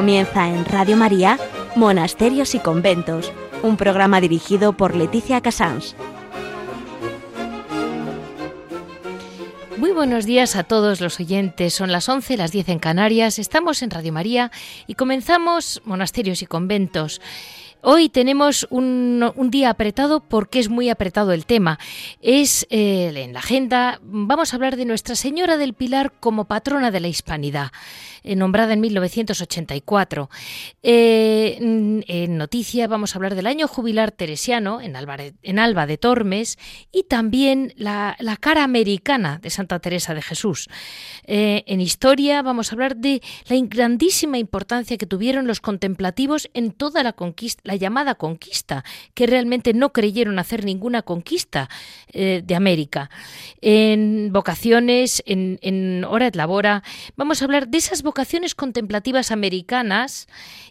Comienza en Radio María, Monasterios y Conventos, un programa dirigido por Leticia Casans. Muy buenos días a todos los oyentes. Son las 11, las 10 en Canarias. Estamos en Radio María y comenzamos Monasterios y Conventos. Hoy tenemos un, día apretado porque es muy apretado el tema. Es eh, en la agenda, vamos a hablar de Nuestra Señora del Pilar como patrona de la hispanidad. Eh, nombrada en 1984. Eh, en noticia vamos a hablar del año jubilar teresiano en Alba, de Tormes y también la, cara americana de Santa Teresa de Jesús. En historia vamos a hablar de la grandísima importancia que tuvieron los contemplativos en toda la conquista, la llamada conquista, que realmente no creyeron hacer ninguna conquista de América. En vocaciones, en, en hora et labora, vamos a hablar de esas vocaciones contemplativas americanas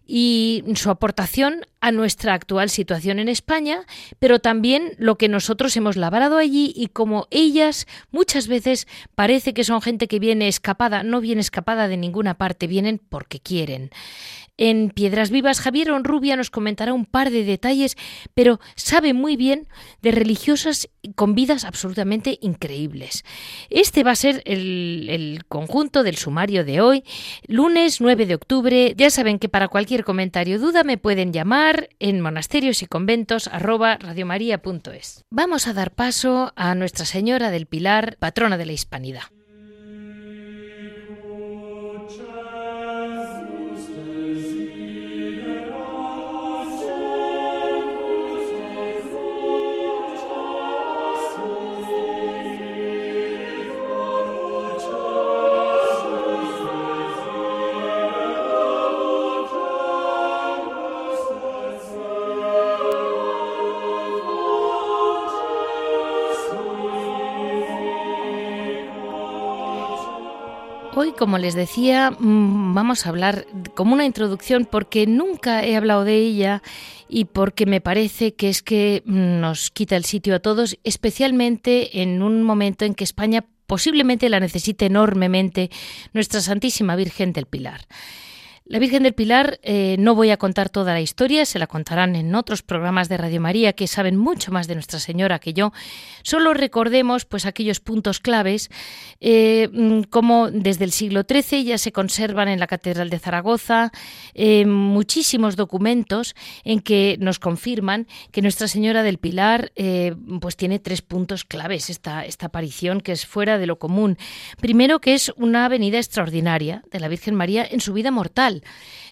y su aportación a nuestra actual situación en España, pero también lo que nosotros hemos labrado allí y como ellas muchas veces parece que son gente que viene escapada, no viene escapada de ninguna parte, vienen porque quieren. En Piedras Vivas, Javier Onrubia nos comentará un par de detalles, pero sabe muy bien de religiosas con vidas absolutamente increíbles. Este va a ser el, conjunto del sumario de hoy, lunes 9 de octubre. Ya saben que para cualquier comentario duda me pueden llamar en monasterios y conventos Vamos a dar paso a Nuestra Señora del Pilar, patrona de la Hispanidad. Como les decía, mm, vamos a hablar como una introducción porque nunca he hablado de ella y porque me parece que es que nos quita el sitio a todos, especialmente en un momento en que España posiblemente la necesite enormemente, nuestra Santísima Virgen del Pilar. La Virgen del Pilar, eh, no voy a contar toda la historia, se la contarán en otros programas de Radio María que saben mucho más de Nuestra Señora que yo. Solo recordemos pues aquellos puntos claves, eh, mm, como desde el siglo XIII ya se conservan en la Catedral de Zaragoza eh, muchísimos documentos en que nos confirman que Nuestra Señora del Pilar pues tiene tres puntos claves esta, esta aparición que es fuera de lo común. Primero que es una venida extraordinaria de la Virgen María en su vida mortal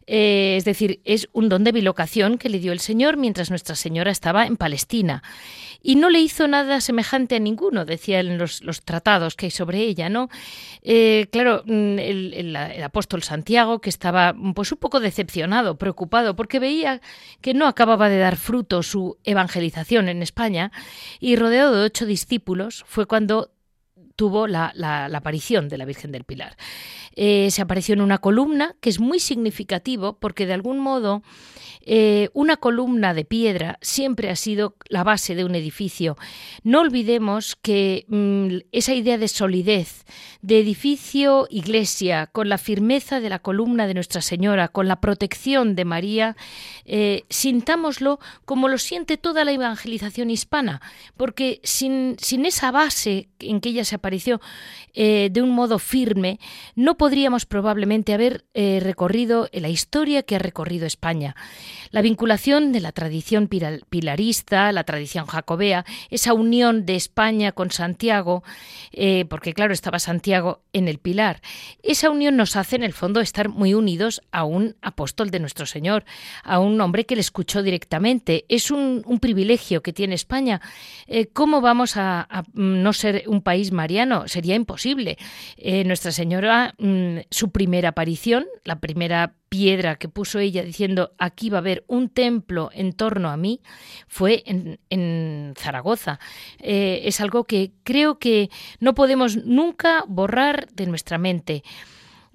eh, es decir, es un don de bilocación que le dio el Señor mientras Nuestra Señora estaba en Palestina. Y no le hizo nada semejante a ninguno, decían los, los tratados que hay sobre ella, ¿no? Eh, claro, mm, el, apóstol Santiago, que estaba pues un poco decepcionado, preocupado, porque veía que no acababa de dar fruto su evangelización en España, y rodeado de ocho discípulos, fue cuando tuvo la, aparición de la Virgen del Pilar. Eh, se apareció en una columna que es muy significativo porque de algún modo eh, una columna de piedra siempre ha sido la base de un edificio. No olvidemos que mm, esa idea de solidez, de edificio iglesia, con la firmeza de la columna de Nuestra Señora, con la protección de María, eh, sintámoslo como lo siente toda la evangelización hispana, porque sin, esa base en que ella se apareció eh, de un modo firme, no podríamos probablemente haber recorrido la historia que ha recorrido España. La vinculación de la tradición pilarista, la tradición jacobea, esa unión de España con Santiago, eh, porque claro, estaba Santiago en el pilar, esa unión nos hace en el fondo estar muy unidos a un apóstol de nuestro Señor, a un hombre que le escuchó directamente. Es un, privilegio que tiene España. Eh, ¿Cómo vamos a, no ser un país mariano? Sería imposible. Eh, nuestra Señora, mm, su primera aparición, la primera piedra que puso ella diciendo aquí va a haber un templo en torno a mí fue en, Zaragoza. Eh, es algo que creo que no podemos nunca borrar de nuestra mente.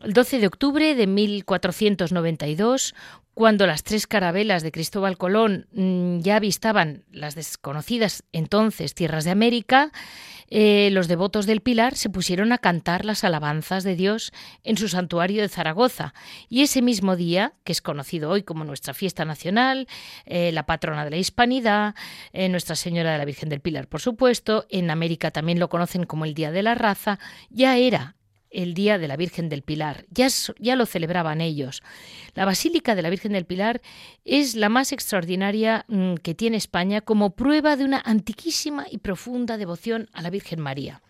El 12 de octubre de 1492, cuando las tres carabelas de Cristóbal Colón mm, ya avistaban las desconocidas entonces tierras de América, eh, los devotos del Pilar se pusieron a cantar las alabanzas de Dios en su santuario de Zaragoza. Y ese mismo día, que es conocido hoy como nuestra fiesta nacional, eh, la patrona de la hispanidad, eh, Nuestra Señora de la Virgen del Pilar, por supuesto, en América también lo conocen como el Día de la Raza, ya era el Día de la Virgen del Pilar. Ya, ya, lo celebraban ellos. La Basílica de la Virgen del Pilar es la más extraordinaria mm, que tiene España como prueba de una antiquísima y profunda devoción a la Virgen María.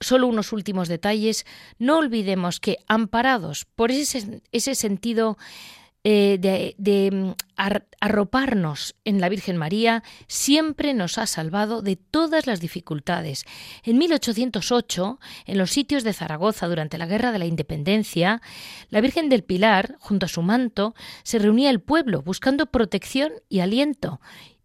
Solo unos últimos detalles. No olvidemos que, amparados por ese, ese sentido eh, de, mm, arroparnos en la Virgen María siempre nos ha salvado de todas las dificultades. En 1808, en los sitios de Zaragoza durante la Guerra de la Independencia, la Virgen del Pilar, junto a su manto, se reunía el pueblo buscando protección y aliento.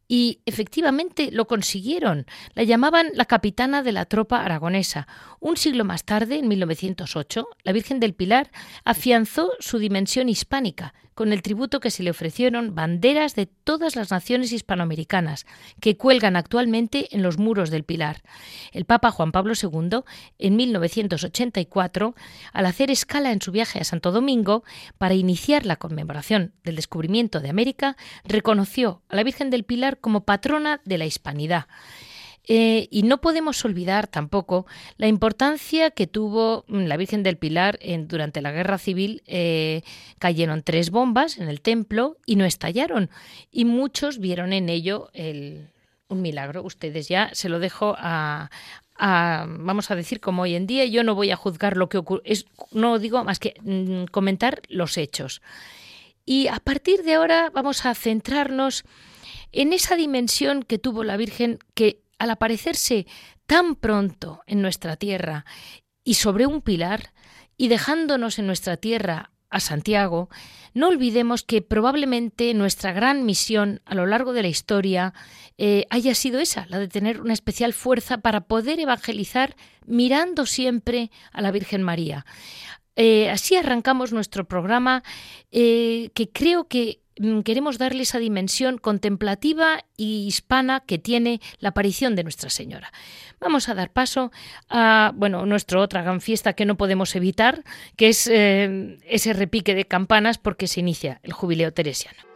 Y efectivamente lo consiguieron. La llamaban la capitana de la tropa aragonesa. Un siglo más tarde, en 1908, la Virgen del Pilar afianzó su dimensión hispánica con el tributo que se le ofrecieron banderas de todas las naciones hispanoamericanas, que cuelgan actualmente en los muros del Pilar. El Papa Juan Pablo II, en 1984, al hacer escala en su viaje a Santo Domingo para iniciar la conmemoración del descubrimiento de América, reconoció a la Virgen del Pilar como patrona de la hispanidad. Eh, y no podemos olvidar tampoco la importancia que tuvo mm, la Virgen del Pilar en, durante la Guerra Civil. Eh, cayeron tres bombas en el templo y no estallaron. Y muchos vieron en ello un milagro. Ustedes ya se lo dejo a, vamos a decir como hoy en día, yo no voy a juzgar lo que ocurre, no digo más que mm, comentar los hechos. Y a partir de ahora vamos a centrarnos en esa dimensión que tuvo la Virgen que al aparecerse tan pronto en nuestra tierra y sobre un pilar, y dejándonos en nuestra tierra a Santiago, no olvidemos que probablemente nuestra gran misión a lo largo de la historia eh, haya sido esa, la de tener una especial fuerza para poder evangelizar mirando siempre a la Virgen María. Eh, así arrancamos nuestro programa eh, que creo que queremos darle esa dimensión contemplativa y hispana que tiene la aparición de Nuestra Señora. Vamos a dar paso a bueno, nuestra otra gran fiesta que no podemos evitar, que es eh, ese repique de campanas porque se inicia el jubileo teresiano.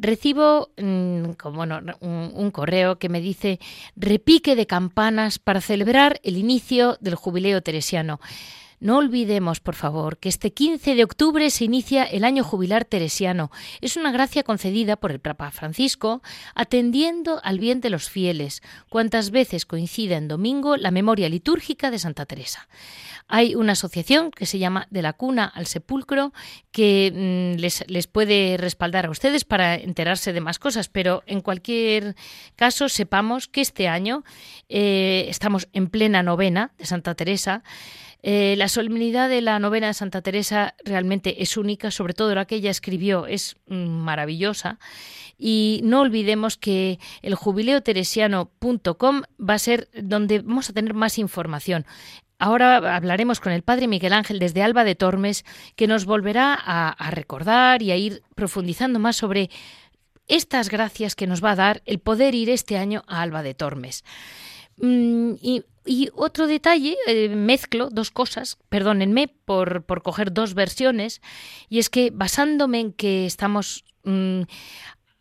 Recibo mm, como un, correo que me dice repique de campanas para celebrar el inicio del jubileo teresiano. No olvidemos, por favor, que este 15 de octubre se inicia el año jubilar teresiano. Es una gracia concedida por el Papa Francisco, atendiendo al bien de los fieles, cuantas veces coincida en domingo la memoria litúrgica de Santa Teresa. Hay una asociación que se llama De la Cuna al Sepulcro que mm, les, puede respaldar a ustedes para enterarse de más cosas, pero en cualquier caso sepamos que este año eh, estamos en plena novena de Santa Teresa. Eh, la solemnidad de la novena de Santa Teresa realmente es única, sobre todo la que ella escribió es maravillosa. Y no olvidemos que el jubileoteresiano.com va a ser donde vamos a tener más información. Ahora hablaremos con el Padre Miguel Ángel desde Alba de Tormes, que nos volverá a, recordar y a ir profundizando más sobre estas gracias que nos va a dar el poder ir este año a Alba de Tormes. Mm, y y otro detalle, eh, mezclo dos cosas, perdónenme por, por, coger dos versiones, y es que basándome en que estamos mm,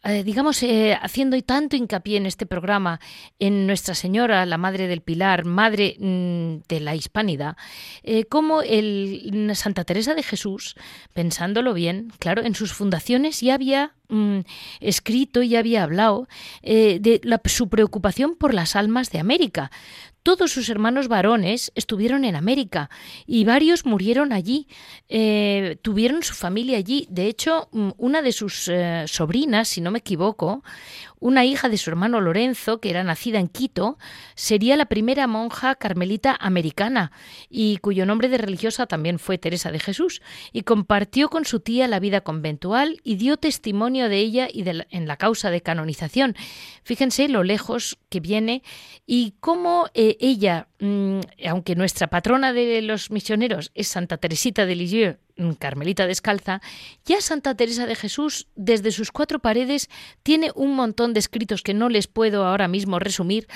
eh, digamos, eh, haciendo tanto hincapié en este programa en Nuestra Señora, la Madre del Pilar, Madre mm, de la Hispanidad, eh, como el Santa Teresa de Jesús, pensándolo bien, claro, en sus fundaciones ya había mm, escrito y había hablado de su preocupación por las almas de América. Todos sus hermanos varones estuvieron en América y varios murieron allí, eh, tuvieron su familia allí. De hecho, mm, una de sus eh, sobrinas, si no me equivoco, una hija de su hermano Lorenzo, que era nacida en Quito, sería la primera monja carmelita americana y cuyo nombre de religiosa también fue Teresa de Jesús, y compartió con su tía la vida conventual y dio testimonio de ella y en la causa de canonización. Fíjense lo lejos que viene y cómo eh, ella, aunque nuestra patrona de los misioneros es Santa Teresita de Lisieux, mm, Carmelita descalza, ya Santa Teresa de Jesús, desde sus cuatro paredes, tiene un montón de escritos que no les puedo ahora mismo resumir,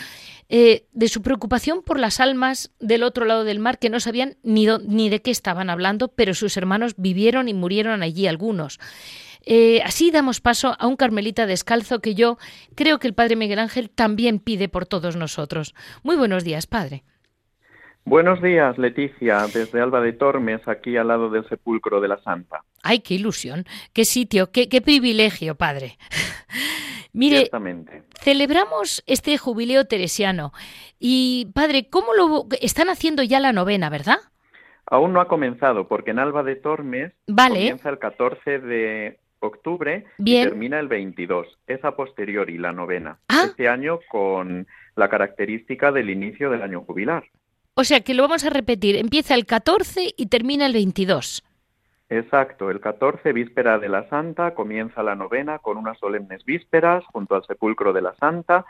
eh, de su preocupación por las almas del otro lado del mar que no sabían ni, ni de qué estaban hablando, pero sus hermanos vivieron y murieron allí algunos. Eh, así damos paso a un carmelita descalzo que yo creo que el Padre Miguel Ángel también pide por todos nosotros. Muy buenos días, Padre. Buenos días, Leticia, desde Alba de Tormes, aquí al lado del sepulcro de la Santa. ¡Ay, qué ilusión! ¡Qué sitio! ¡Qué, qué privilegio, Padre! Mire, celebramos este jubileo teresiano y, Padre, ¿cómo lo están haciendo ya la novena, verdad? Aún no ha comenzado, porque en Alba de Tormes comienza el 14 de octubre y termina el 22. Es a posteriori la novena. Ah. Este año con la característica del inicio del año jubilar. O sea que lo vamos a repetir. Empieza el 14 y termina el 22. Exacto, el 14, víspera de la Santa, comienza la novena con unas solemnes vísperas junto al sepulcro de la Santa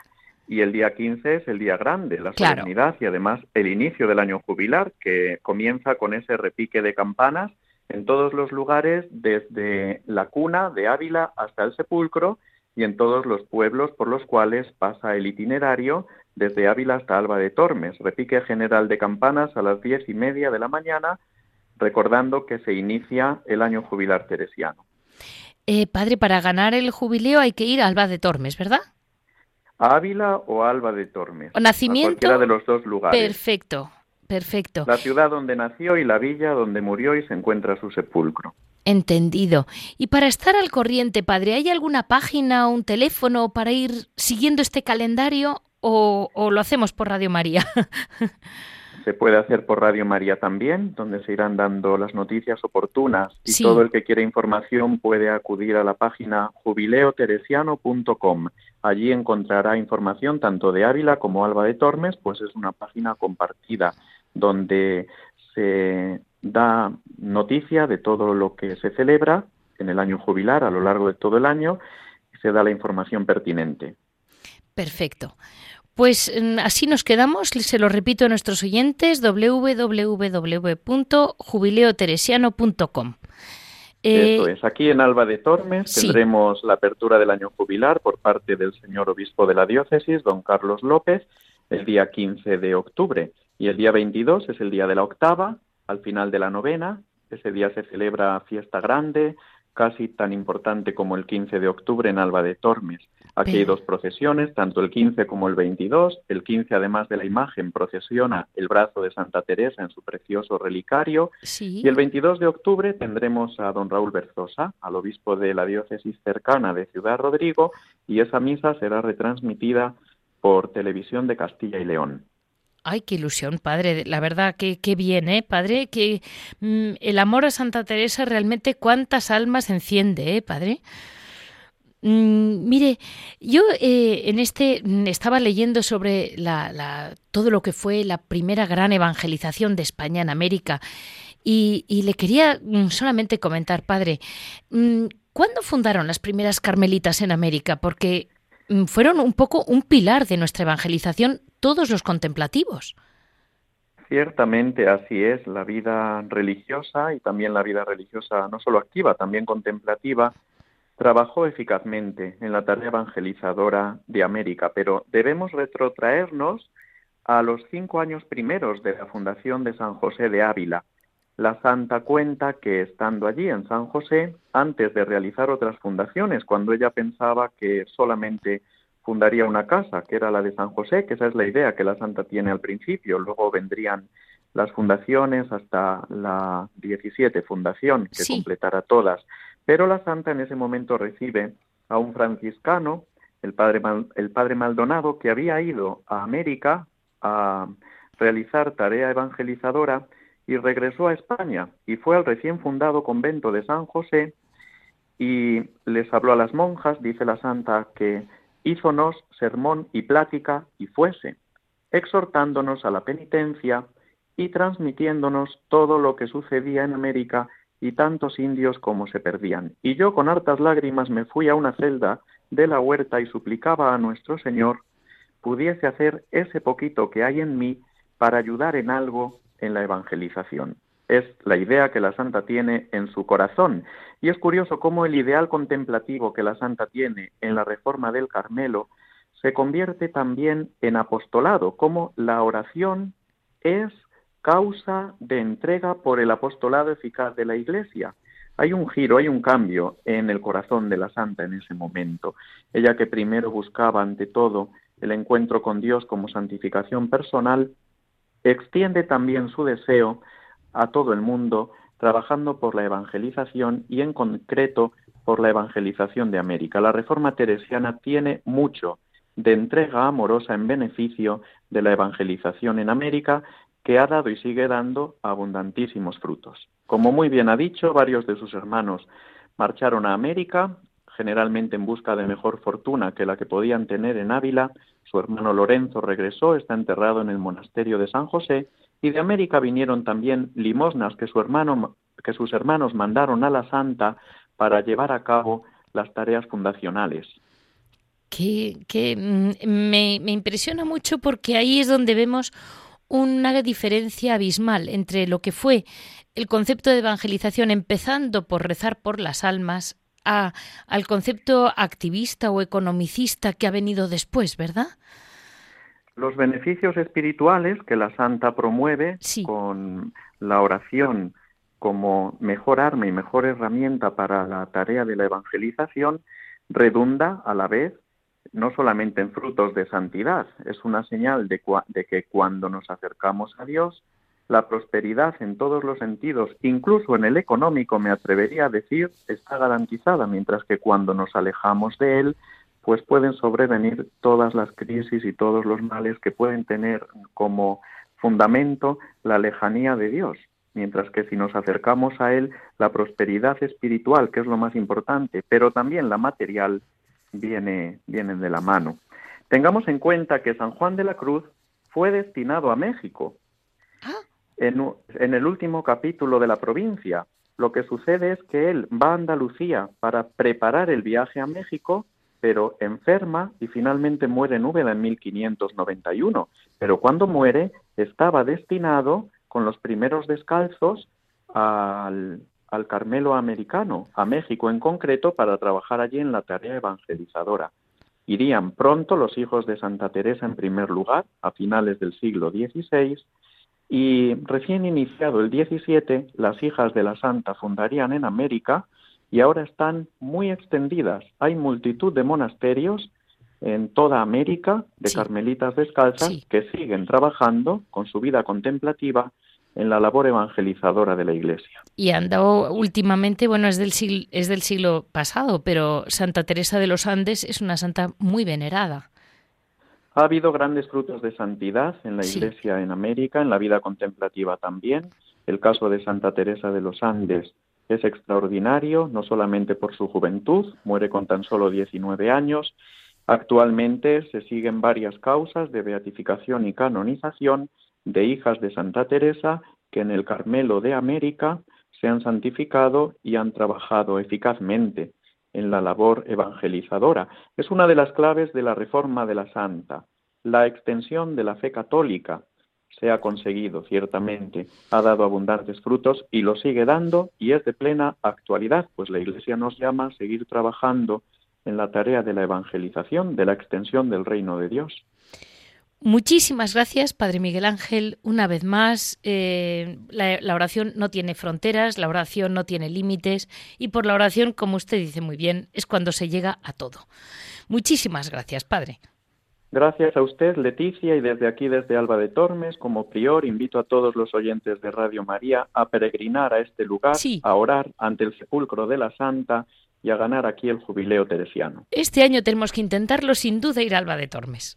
y el día 15 es el día grande, la solemnidad y además el inicio del año jubilar que comienza con ese repique de campanas en todos los lugares, desde la cuna de Ávila hasta el sepulcro y en todos los pueblos por los cuales pasa el itinerario desde Ávila hasta Alba de Tormes. Repique general de campanas a las diez y media de la mañana, recordando que se inicia el año jubilar teresiano. Eh, padre, para ganar el jubileo hay que ir a Alba de Tormes, ¿verdad? A Ávila o Alba de Tormes. ¿O nacimiento? A cualquiera de los dos lugares. Perfecto. Perfecto. La ciudad donde nació y la villa donde murió y se encuentra su sepulcro. Entendido. Y para estar al corriente, padre, ¿hay alguna página o un teléfono para ir siguiendo este calendario o, lo hacemos por Radio María? se puede hacer por Radio María también, donde se irán dando las noticias oportunas y todo el que quiera información puede acudir a la página jubileoteresiano.com. Allí encontrará información tanto de Ávila como Alba de Tormes, pues es una página compartida donde se da noticia de todo lo que se celebra en el año jubilar a lo largo de todo el año y se da la información pertinente. Perfecto. Pues mm, así nos quedamos, se lo repito a nuestros oyentes, www.jubileoteresiano.com. Eh, Eso es, aquí en Alba de Tormes tendremos la apertura del año jubilar por parte del señor obispo de la diócesis, don Carlos López, el día 15 de octubre. Y el día 22 es el día de la octava, al final de la novena. Ese día se celebra fiesta grande, casi tan importante como el 15 de octubre en Alba de Tormes. Aquí hay dos procesiones, tanto el 15 como el 22. El 15, además de la imagen, procesiona el brazo de Santa Teresa en su precioso relicario. Y el 22 de octubre tendremos a don Raúl Berzosa, al obispo de la diócesis cercana de Ciudad Rodrigo, y esa misa será retransmitida por televisión de Castilla y León. Ay, qué ilusión, padre. La verdad, que qué bien, ¿eh, padre? Que mm, el amor a Santa Teresa realmente cuántas almas enciende, ¿eh, padre? Mm, mire, yo eh, en este mm, estaba leyendo sobre la, todo lo que fue la primera gran evangelización de España en América y, y le quería solamente comentar, padre, ¿cuándo fundaron las primeras carmelitas en América? Porque fueron un poco un pilar de nuestra evangelización todos los contemplativos. Ciertamente así es, la vida religiosa y también la vida religiosa no solo activa, también contemplativa, trabajó eficazmente en la tarea evangelizadora de América, pero debemos retrotraernos a los cinco años primeros de la fundación de San José de Ávila. La santa cuenta que estando allí en San José, antes de realizar otras fundaciones, cuando ella pensaba que solamente fundaría una casa, que era la de San José, que esa es la idea que la santa tiene al principio. Luego vendrían las fundaciones hasta la 17 fundación, que completará todas. Pero la santa en ese momento recibe a un franciscano, el padre, el padre Maldonado, que había ido a América a realizar tarea evangelizadora y regresó a España y fue al recién fundado convento de San José y les habló a las monjas, dice la santa, que hízonos sermón y plática y fuese, exhortándonos a la penitencia y transmitiéndonos todo lo que sucedía en América y tantos indios como se perdían. Y yo con hartas lágrimas me fui a una celda de la huerta y suplicaba a nuestro Señor pudiese hacer ese poquito que hay en mí para ayudar en algo en la evangelización. Es la idea que la santa tiene en su corazón. Y es curioso cómo el ideal contemplativo que la santa tiene en la reforma del Carmelo se convierte también en apostolado, como la oración es causa de entrega por el apostolado eficaz de la Iglesia. Hay un giro, hay un cambio en el corazón de la santa en ese momento. Ella que primero buscaba ante todo el encuentro con Dios como santificación personal, extiende también su deseo a todo el mundo, trabajando por la evangelización y en concreto por la evangelización de América. La Reforma teresiana tiene mucho de entrega amorosa en beneficio de la evangelización en América que ha dado y sigue dando abundantísimos frutos. Como muy bien ha dicho, varios de sus hermanos marcharon a América, generalmente en busca de mejor fortuna que la que podían tener en Ávila. Su hermano Lorenzo regresó, está enterrado en el monasterio de San José, y de América vinieron también limosnas que, su hermano, que sus hermanos mandaron a la santa para llevar a cabo las tareas fundacionales. Que, mm, me impresiona mucho porque ahí es donde vemos una diferencia abismal entre lo que fue el concepto de evangelización empezando por rezar por las almas a, al concepto activista o economicista que ha venido después, ¿verdad? Los beneficios espirituales que la Santa promueve con la oración como mejor arma y mejor herramienta para la tarea de la evangelización redunda a la vez no solamente en frutos de santidad, es una señal de, que cuando nos acercamos a Dios, la prosperidad en todos los sentidos, incluso en el económico, me atrevería a decir, está garantizada, mientras que cuando nos alejamos de Él, pues pueden sobrevenir todas las crisis y todos los males que pueden tener como fundamento la lejanía de Dios, mientras que si nos acercamos a Él, la prosperidad espiritual, que es lo más importante, pero también la material, viene, vienen de la mano. Tengamos en cuenta que San Juan de la Cruz fue destinado a México. Ah. En, en, el último capítulo de la provincia, lo que sucede es que él va a Andalucía para preparar el viaje a México, pero enferma y finalmente muere en Úbeda en 1591. Pero cuando muere, estaba destinado con los primeros descalzos al, al Carmelo americano, a México en concreto, para trabajar allí en la tarea evangelizadora. Irían pronto los hijos de Santa Teresa en primer lugar, a finales del siglo XVI, y recién iniciado el XVII, las hijas de la Santa fundarían en América y ahora están muy extendidas. Hay multitud de monasterios en toda América de carmelitas descalzas que siguen trabajando con su vida contemplativa en la labor evangelizadora de la Iglesia. Y han dado últimamente, bueno, es del, siglo, es del siglo pasado, pero Santa Teresa de los Andes es una santa muy venerada. Ha habido grandes frutos de santidad en la Iglesia en América, en la vida contemplativa también. El caso de Santa Teresa de los Andes es extraordinario, no solamente por su juventud, muere con tan solo 19 años. Actualmente se siguen varias causas de beatificación y canonización de hijas de Santa Teresa que en el Carmelo de América se han santificado y han trabajado eficazmente en la labor evangelizadora. Es una de las claves de la reforma de la Santa. La extensión de la fe católica se ha conseguido, ciertamente, ha dado abundantes frutos y lo sigue dando y es de plena actualidad, pues la Iglesia nos llama a seguir trabajando en la tarea de la evangelización, de la extensión del reino de Dios. Muchísimas gracias, Padre Miguel Ángel. Una vez más, eh, la, oración no tiene fronteras, la oración no tiene límites y por la oración, como usted dice muy bien, es cuando se llega a todo. Muchísimas gracias, Padre. Gracias a usted, Leticia, y desde aquí, desde Alba de Tormes, como prior, invito a todos los oyentes de Radio María a peregrinar a este lugar, a orar ante el sepulcro de la Santa y a ganar aquí el jubileo teresiano. Este año tenemos que intentarlo sin duda ir a Alba de Tormes.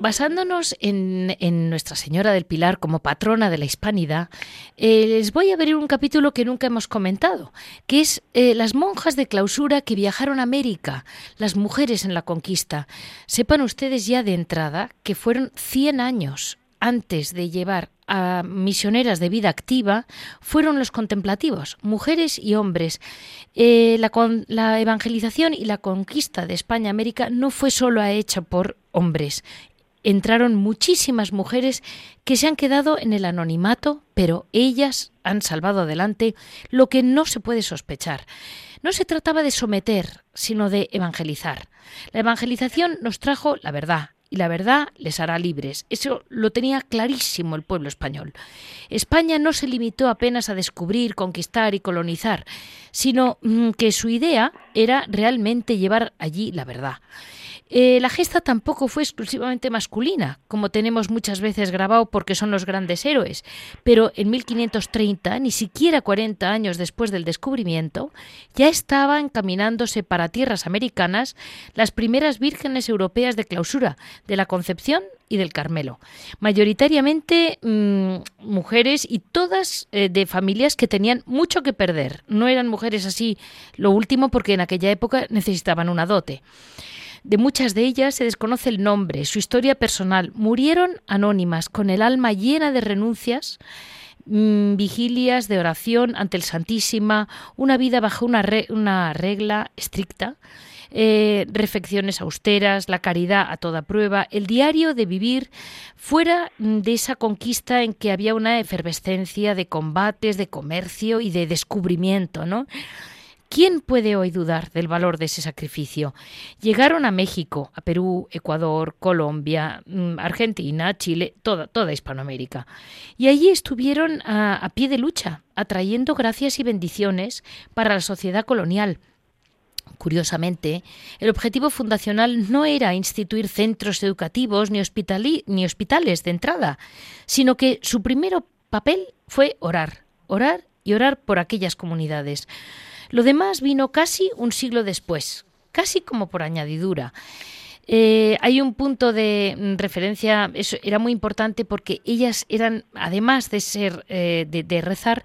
Basándonos en, Nuestra Señora del Pilar como patrona de la hispanidad, eh, les voy a abrir un capítulo que nunca hemos comentado, que es eh, las monjas de clausura que viajaron a América, las mujeres en la conquista. Sepan ustedes ya de entrada que fueron 100 años antes de llevar a misioneras de vida activa fueron los contemplativos, mujeres y hombres. Eh, la, la, evangelización y la conquista de España-América no fue solo hecha por hombres, entraron muchísimas mujeres que se han quedado en el anonimato, pero ellas han salvado adelante lo que no se puede sospechar. No se trataba de someter, sino de evangelizar. La evangelización nos trajo la verdad, y la verdad les hará libres. Eso lo tenía clarísimo el pueblo español. España no se limitó apenas a descubrir, conquistar y colonizar, sino mm, que su idea era realmente llevar allí la verdad. Eh, la gesta tampoco fue exclusivamente masculina, como tenemos muchas veces grabado porque son los grandes héroes, pero en 1530, ni siquiera 40 años después del descubrimiento, ya estaban encaminándose para tierras americanas las primeras vírgenes europeas de clausura, de la Concepción y del Carmelo. Mayoritariamente mm, mujeres y todas eh, de familias que tenían mucho que perder. No eran mujeres así lo último porque en aquella época necesitaban una dote. De muchas de ellas se desconoce el nombre, su historia personal. Murieron anónimas, con el alma llena de renuncias, mm, vigilias de oración ante el Santísima, una vida bajo una, una regla estricta. Eh, refecciones austeras, la caridad a toda prueba, el diario de vivir fuera de esa conquista en que había una efervescencia de combates, de comercio y de descubrimiento, ¿no? ¿Quién puede hoy dudar del valor de ese sacrificio? Llegaron a México, a Perú, Ecuador, Colombia, mm, Argentina, Chile, toda, toda Hispanoamérica. Y allí estuvieron a, a pie de lucha, atrayendo gracias y bendiciones para la sociedad colonial. Curiosamente, el objetivo fundacional no era instituir centros educativos ni, ni hospitales de entrada, sino que su primer papel fue orar, orar y orar por aquellas comunidades. Lo demás vino casi un siglo después, casi como por añadidura. Eh, hay un punto de mm, referencia, eso era muy importante porque ellas eran, además de ser, eh, de rezar,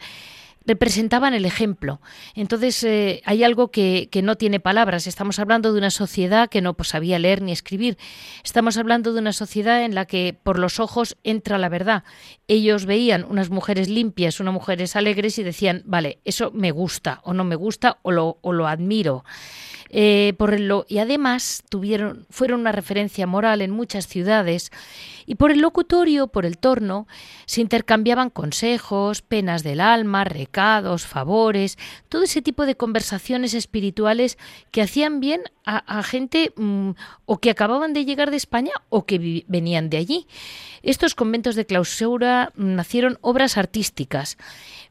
representaban el ejemplo. Entonces eh, hay algo que, no tiene palabras. Estamos hablando de una sociedad que no pues, sabía leer ni escribir. Estamos hablando de una sociedad en la que por los ojos entra la verdad. Ellos veían unas mujeres limpias, unas mujeres alegres y decían, vale, eso me gusta o no me gusta o lo, o lo admiro. Eh, por lo, y además tuvieron, fueron una referencia moral en muchas ciudades y por el locutorio, por el torno, se intercambiaban consejos, penas del alma, recados, favores, todo ese tipo de conversaciones espirituales que hacían bien a, gente mm, o que acababan de llegar de España o que venían de allí. Estos conventos de clausura nacieron obras artísticas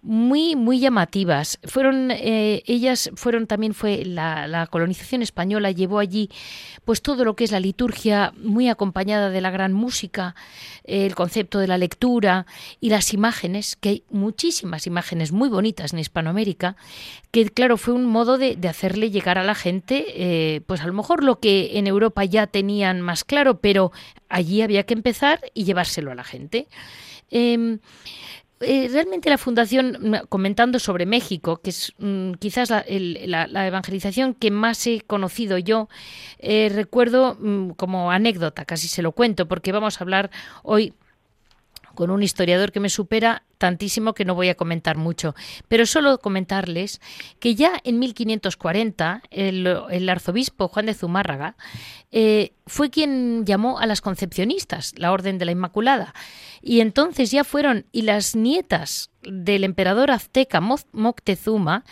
muy muy llamativas. Fueron eh, ellas fueron también fue la, la, colonización española llevó allí pues todo lo que es la liturgia muy acompañada de la gran música, el concepto de la lectura y las imágenes que hay muchísimas imágenes muy bonitas en Hispanoamérica que claro fue un modo de, hacerle llegar a la gente eh, pues a lo mejor lo que en Europa ya tenían más claro, pero allí había que empezar y llevárselo a la gente. Em, eh, realmente la fundación, comentando sobre México, que es mm, quizás la, evangelización que más he conocido yo, eh, recuerdo mm, como anécdota, casi se lo cuento, porque vamos a hablar hoy con un historiador que me supera que no voy a comentar mucho, pero solo comentarles que ya en 1540 el, arzobispo Juan de Zumárraga eh, fue quien llamó a las concepcionistas, la Orden de la Inmaculada, y entonces ya fueron, y las nietas del emperador azteca Moctezuma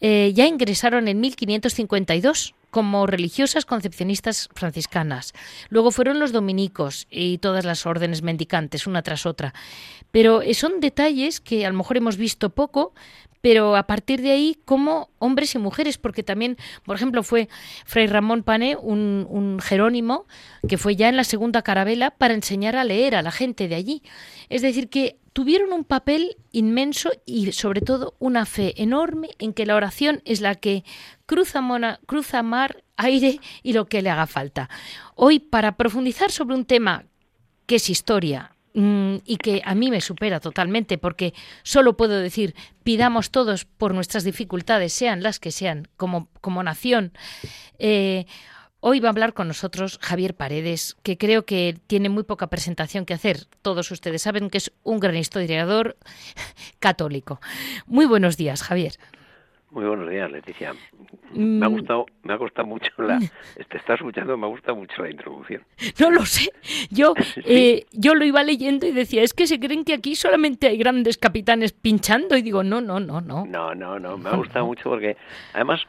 eh, ya ingresaron en 1552 como religiosas concepcionistas franciscanas. Luego fueron los dominicos y todas las órdenes mendicantes, una tras otra. Pero son detalles que a lo mejor hemos visto poco, pero a partir de ahí como hombres y mujeres, porque también, por ejemplo, fue Fray Ramón Pané, un, un, jerónimo, que fue ya en la segunda carabela para enseñar a leer a la gente de allí. Es decir, que tuvieron un papel inmenso y sobre todo una fe enorme en que la oración es la que cruza, cruza mar, aire y lo que le haga falta. Hoy, para profundizar sobre un tema que es historia, y que a mí me supera totalmente porque solo puedo decir pidamos todos por nuestras dificultades, sean las que sean, como, como nación. Eh, Hoy va a hablar con nosotros Javier Paredes, que creo que tiene muy poca presentación que hacer. Todos ustedes saben que es un gran historiador católico. Muy buenos días, Javier. Muy buenos días, Leticia. Me ha mm. gustado, me ha costado mucho la. Te está escuchando, me ha gustado mucho la introducción. No lo sé. Yo, eh, yo lo iba leyendo y decía, es que se creen que aquí solamente hay grandes capitanes pinchando y digo, no, no, no, no. No, no, no. Me ha gustado mucho porque, además,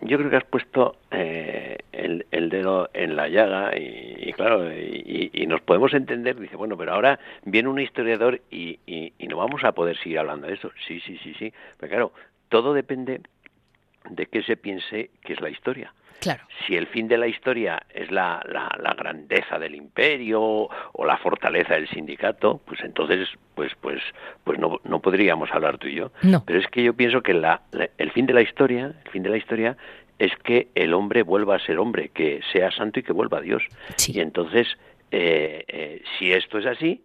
yo creo que has puesto eh, el, dedo en la llaga y, claro, y, nos podemos entender, dice, bueno, pero ahora viene un historiador y, no vamos a poder seguir hablando de eso. Sí, sí, sí, sí. Pero claro, todo depende de qué se piense que es la historia. Si el fin de la historia es la, la, grandeza del imperio o la fortaleza del sindicato, pues entonces pues pues pues no, no podríamos hablar tú y yo. Pero es que yo pienso que la, el fin de la historia, el fin de la historia es que el hombre vuelva a ser hombre, que sea santo y que vuelva a Dios. Y entonces, eh, eh, si esto es así,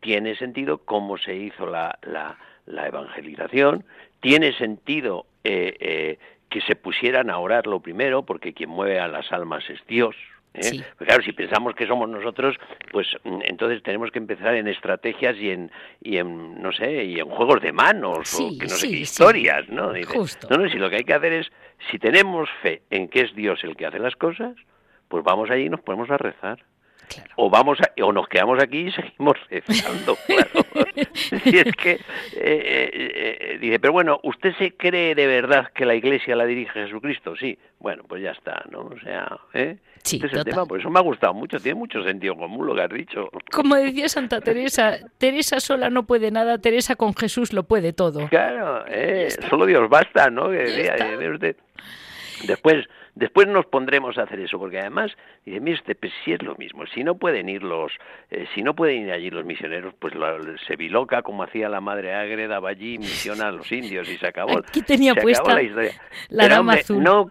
tiene sentido cómo se hizo la, la, la evangelización, tiene sentido eh, que se pusieran a orar lo primero, porque quien mueve a las almas es Dios. ¿eh? Pues claro, si pensamos que somos nosotros, pues mm, entonces tenemos que empezar en estrategias y en, y en no sé, y en juegos de manos o que no sé qué historias, ¿no? no, no, si lo que hay que hacer es, si tenemos fe en que es Dios el que hace las cosas, pues vamos allí y nos ponemos a rezar. O vamos o nos quedamos aquí y seguimos rezando, si es que eh, eh, eh, dice, pero bueno, ¿usted se cree de verdad que la Iglesia la dirige Jesucristo? Sí, bueno, pues ya está, ¿no? O sea, ¿eh? Sí, este es el tema, por eso me ha gustado mucho, tiene mucho sentido común lo que has dicho. Como decía Santa Teresa, Teresa sola no puede nada, Teresa con Jesús lo puede todo. Claro, eh, solo Dios basta, ¿no? Que Después, después nos pondremos a hacer eso, porque además, dice, mire usted, pues si es lo mismo, si no pueden ir los, eh, si no pueden ir allí los misioneros, pues se biloca como hacía la madre Agre, daba allí misiona a los indios y se acabó. Aquí tenía puesta la, historia. dama azul. No,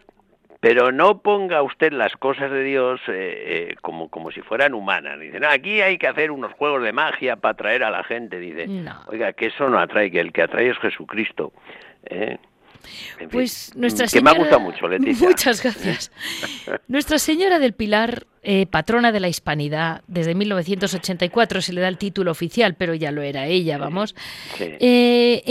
pero no ponga usted las cosas de Dios eh, eh, como, como si fueran humanas. Dice, no, aquí hay que hacer unos juegos de magia para atraer a la gente. Dice, oiga, que eso no atrae, que el que atrae es Jesucristo. ¿eh? Pues Nuestra Señora... Que me ha gustado mucho, Leticia. Muchas gracias. Nuestra Señora del Pilar, eh, patrona de la Hispanidad, desde 1984 se le da el título oficial, pero ya lo era ella, vamos. Eh,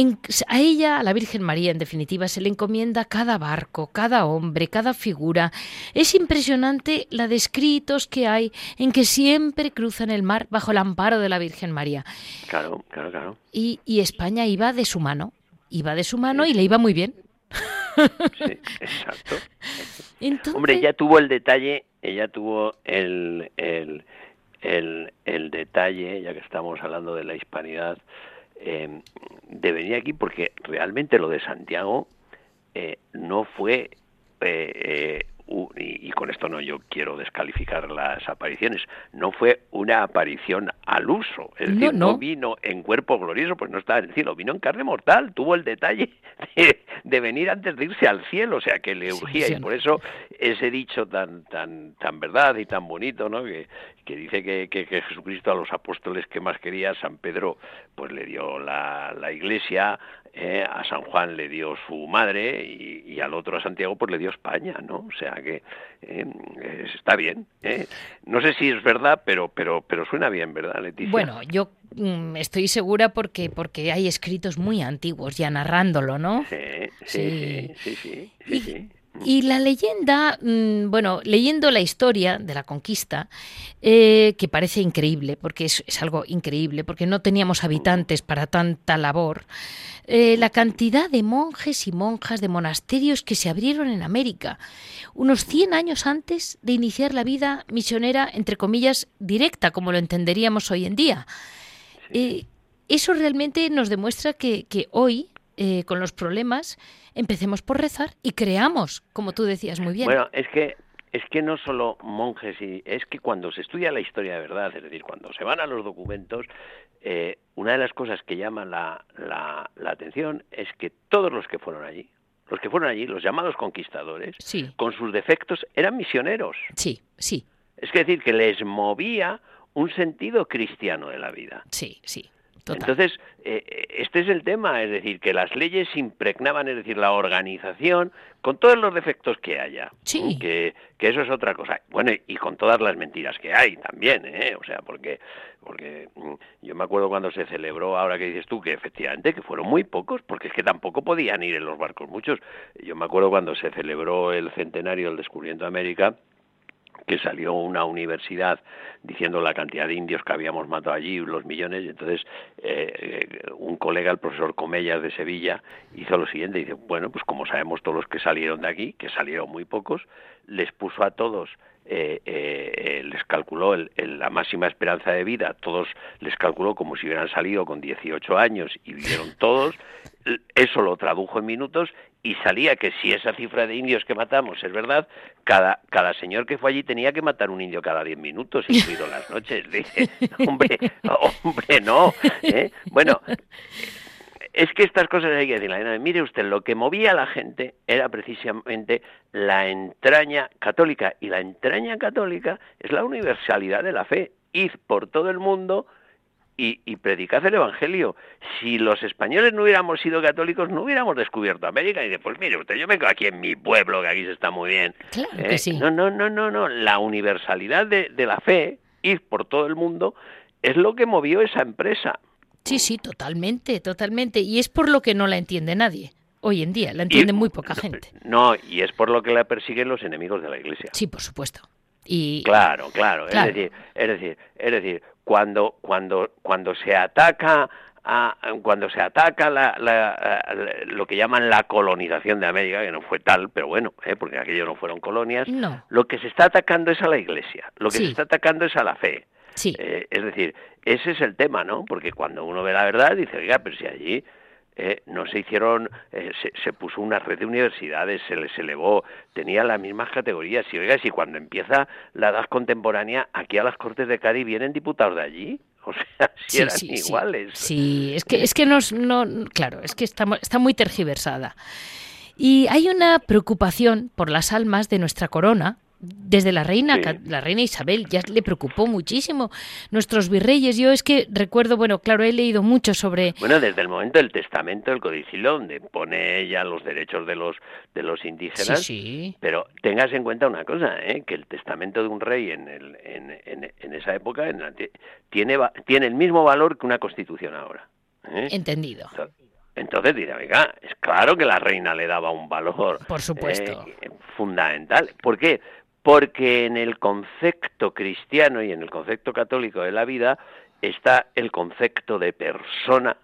a ella, a la Virgen María, en definitiva, se le encomienda cada barco, cada hombre, cada figura. Es impresionante la de escritos que hay en que siempre cruzan el mar bajo el amparo de la Virgen María. Claro, claro, claro. Y, y España iba de su mano iba de su mano y le iba muy bien. Sí, exacto. Hombre, ella tuvo el detalle, ella tuvo el, el, el, detalle, ya que estamos hablando de la hispanidad, eh, de venir aquí porque realmente lo de Santiago eh, no fue eh, y, con esto no yo quiero descalificar las apariciones, no fue una aparición al uso, es decir, no, vino en cuerpo glorioso, pues no estaba en el cielo, vino en carne mortal, tuvo el detalle de, venir antes de irse al cielo, o sea que le urgía, y por eso ese dicho tan, tan, tan verdad y tan bonito, ¿no? que, que dice que, que, Jesucristo a los apóstoles que más quería, San Pedro pues le dio la, la iglesia, eh, a San Juan le dio su madre y, al otro a Santiago pues le dio España, ¿no? O sea que eh, está bien. ¿eh? No sé si es verdad, pero pero pero suena bien, ¿verdad, Leticia? Bueno, yo mm, estoy segura porque porque hay escritos muy antiguos ya narrándolo, ¿no? Sí, sí, sí, sí, sí, y la leyenda, mm, bueno, leyendo la historia de la conquista, eh, que parece increíble, porque es, algo increíble, porque no teníamos habitantes para tanta labor, eh, la cantidad de monjes y monjas de monasterios que se abrieron en América, unos 100 años antes de iniciar la vida misionera, entre comillas, directa, como lo entenderíamos hoy en día. Eh, eso realmente nos demuestra que, que hoy, con los problemas, empecemos por rezar y creamos, como tú decías muy bien. Bueno, es que es que no solo monjes y es que cuando se estudia la historia de verdad, es decir, cuando se van a los documentos, eh, una de las cosas que llama la, la, atención es que todos los que fueron allí, los que fueron allí, los llamados conquistadores, con sus defectos, eran misioneros. Sí, sí. Es decir, que les movía un sentido cristiano de la vida. Sí, sí. Entonces, eh, este es el tema, es decir, que las leyes impregnaban, es decir, la organización con todos los defectos que haya. Sí. Que, que eso es otra cosa. Bueno, y con todas las mentiras que hay también, ¿eh? O sea, porque, porque mm, yo me acuerdo cuando se celebró, ahora que dices tú, que efectivamente que fueron muy pocos, porque es que tampoco podían ir en los barcos muchos. Yo me acuerdo cuando se celebró el centenario del descubrimiento de América, que salió una universidad diciendo la cantidad de indios que habíamos matado allí, los millones, y entonces eh, un colega, el profesor Comellas de Sevilla, hizo lo siguiente, dice, bueno, pues como sabemos todos los que salieron de aquí, que salieron muy pocos, les puso a todos eh, eh, les calculó la máxima esperanza de vida, todos les calculó como si hubieran salido con 18 años y vivieron todos, eso lo tradujo en minutos y salía que si esa cifra de indios que matamos es verdad, cada, cada señor que fue allí tenía que matar un indio cada 10 minutos, incluido las noches. Hombre, hombre, no. ¿eh? Bueno, es que estas cosas hay que decirlas. Mire usted, lo que movía a la gente era precisamente la entraña católica. Y la entraña católica es la universalidad de la fe. Id por todo el mundo y, y predicad el Evangelio. Si los españoles no hubiéramos sido católicos, no hubiéramos descubierto América. Y dice, pues mire usted, yo me quedo aquí en mi pueblo, que aquí se está muy bien. Claro que ¿Eh? sí. No, no, no, no, no. La universalidad de, de la fe, ir por todo el mundo, es lo que movió esa empresa. Sí, sí, totalmente, totalmente. Y es por lo que no la entiende nadie. Hoy en día la entiende muy poca gente. No, y es por lo que la persiguen los enemigos de la Iglesia. Sí, por supuesto. Y claro, claro, Es decir, es decir, es decir, cuando cuando cuando se ataca a, cuando se ataca la, lo que llaman la colonización de América, que no fue tal, pero bueno, ¿eh? porque aquello no fueron colonias, lo que se está atacando es a la Iglesia, lo que se está atacando es a la fe. Sí. Eh, es decir, ese es el tema, ¿no? Porque cuando uno ve la verdad dice, oiga, pero si allí eh, no se hicieron, eh, se, puso una red de universidades, se les elevó, tenía las mismas categorías. Y oiga, si cuando empieza la edad contemporánea, aquí a las Cortes de Cádiz vienen diputados de allí. O sea, si eran iguales. Sí. es que, es que nos, no, claro, es que está, está muy tergiversada. Y hay una preocupación por las almas de nuestra corona, desde la reina, la reina Isabel, ya le preocupó muchísimo. Nuestros virreyes, yo es que recuerdo, bueno, claro, he leído mucho sobre... Bueno, desde el momento del testamento del codicilio, donde pone ella los derechos de los, de los indígenas, sí, pero tengas en cuenta una cosa, ¿eh? que el testamento de un rey en, el, en, en, esa época tiene, tiene el mismo valor que una constitución ahora. ¿eh? Entendido. Entonces dirá, venga, es claro que la reina le daba un valor Por supuesto. Eh, fundamental. ¿Por qué? Porque en el concepto cristiano y en el concepto católico de la vida está el concepto de persona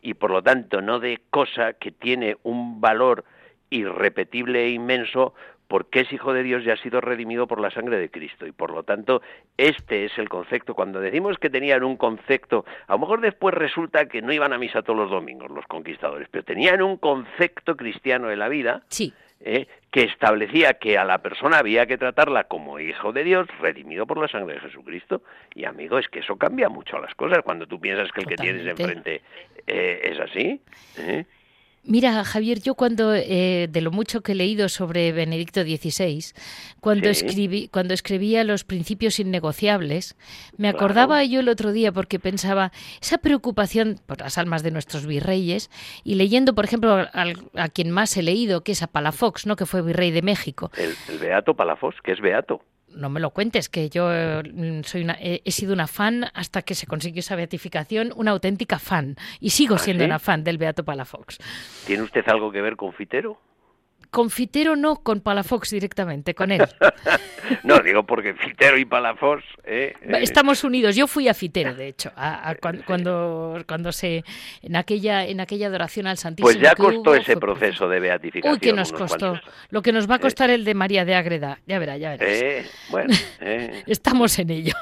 y por lo tanto no de cosa que tiene un valor irrepetible e inmenso porque es hijo de Dios y ha sido redimido por la sangre de Cristo. Y por lo tanto, este es el concepto. Cuando decimos que tenían un concepto, a lo mejor después resulta que no iban a misa todos los domingos los conquistadores, pero tenían un concepto cristiano de la vida. Sí. ¿Eh? que establecía que a la persona había que tratarla como hijo de Dios, redimido por la sangre de Jesucristo. Y amigo, es que eso cambia mucho las cosas cuando tú piensas que el que tienes enfrente eh, es así. ¿eh? Mira, Javier, yo cuando, eh, de lo mucho que he leído sobre Benedicto XVI, cuando, escribí, cuando escribía los principios innegociables, me acordaba yo el otro día porque pensaba esa preocupación por las almas de nuestros virreyes y leyendo, por ejemplo, a quien más he leído, que es a Palafox, ¿no? que fue virrey de México. el Beato Palafox, que es Beato no me lo cuentes, que yo mm, soy una, he, sido una fan hasta que se consiguió esa beatificación, una auténtica fan. Y sigo ¿Ah, siendo una fan del Beato Palafox. ¿Tiene usted algo que ver con Fitero? Confitero no, con Palafox directamente, con él. no, digo porque Fitero y Palafox... Eh, eh, Estamos unidos. Yo fui a Fitero, de hecho, cuando, cuando, se... En aquella, en aquella adoración al Santísimo Pues ya costó ese proceso de beatificación. Uy, que nos costó. Lo que nos va a costar el de María de Ágreda. Ya verá, ya verás. Eh, bueno, Estamos en ello.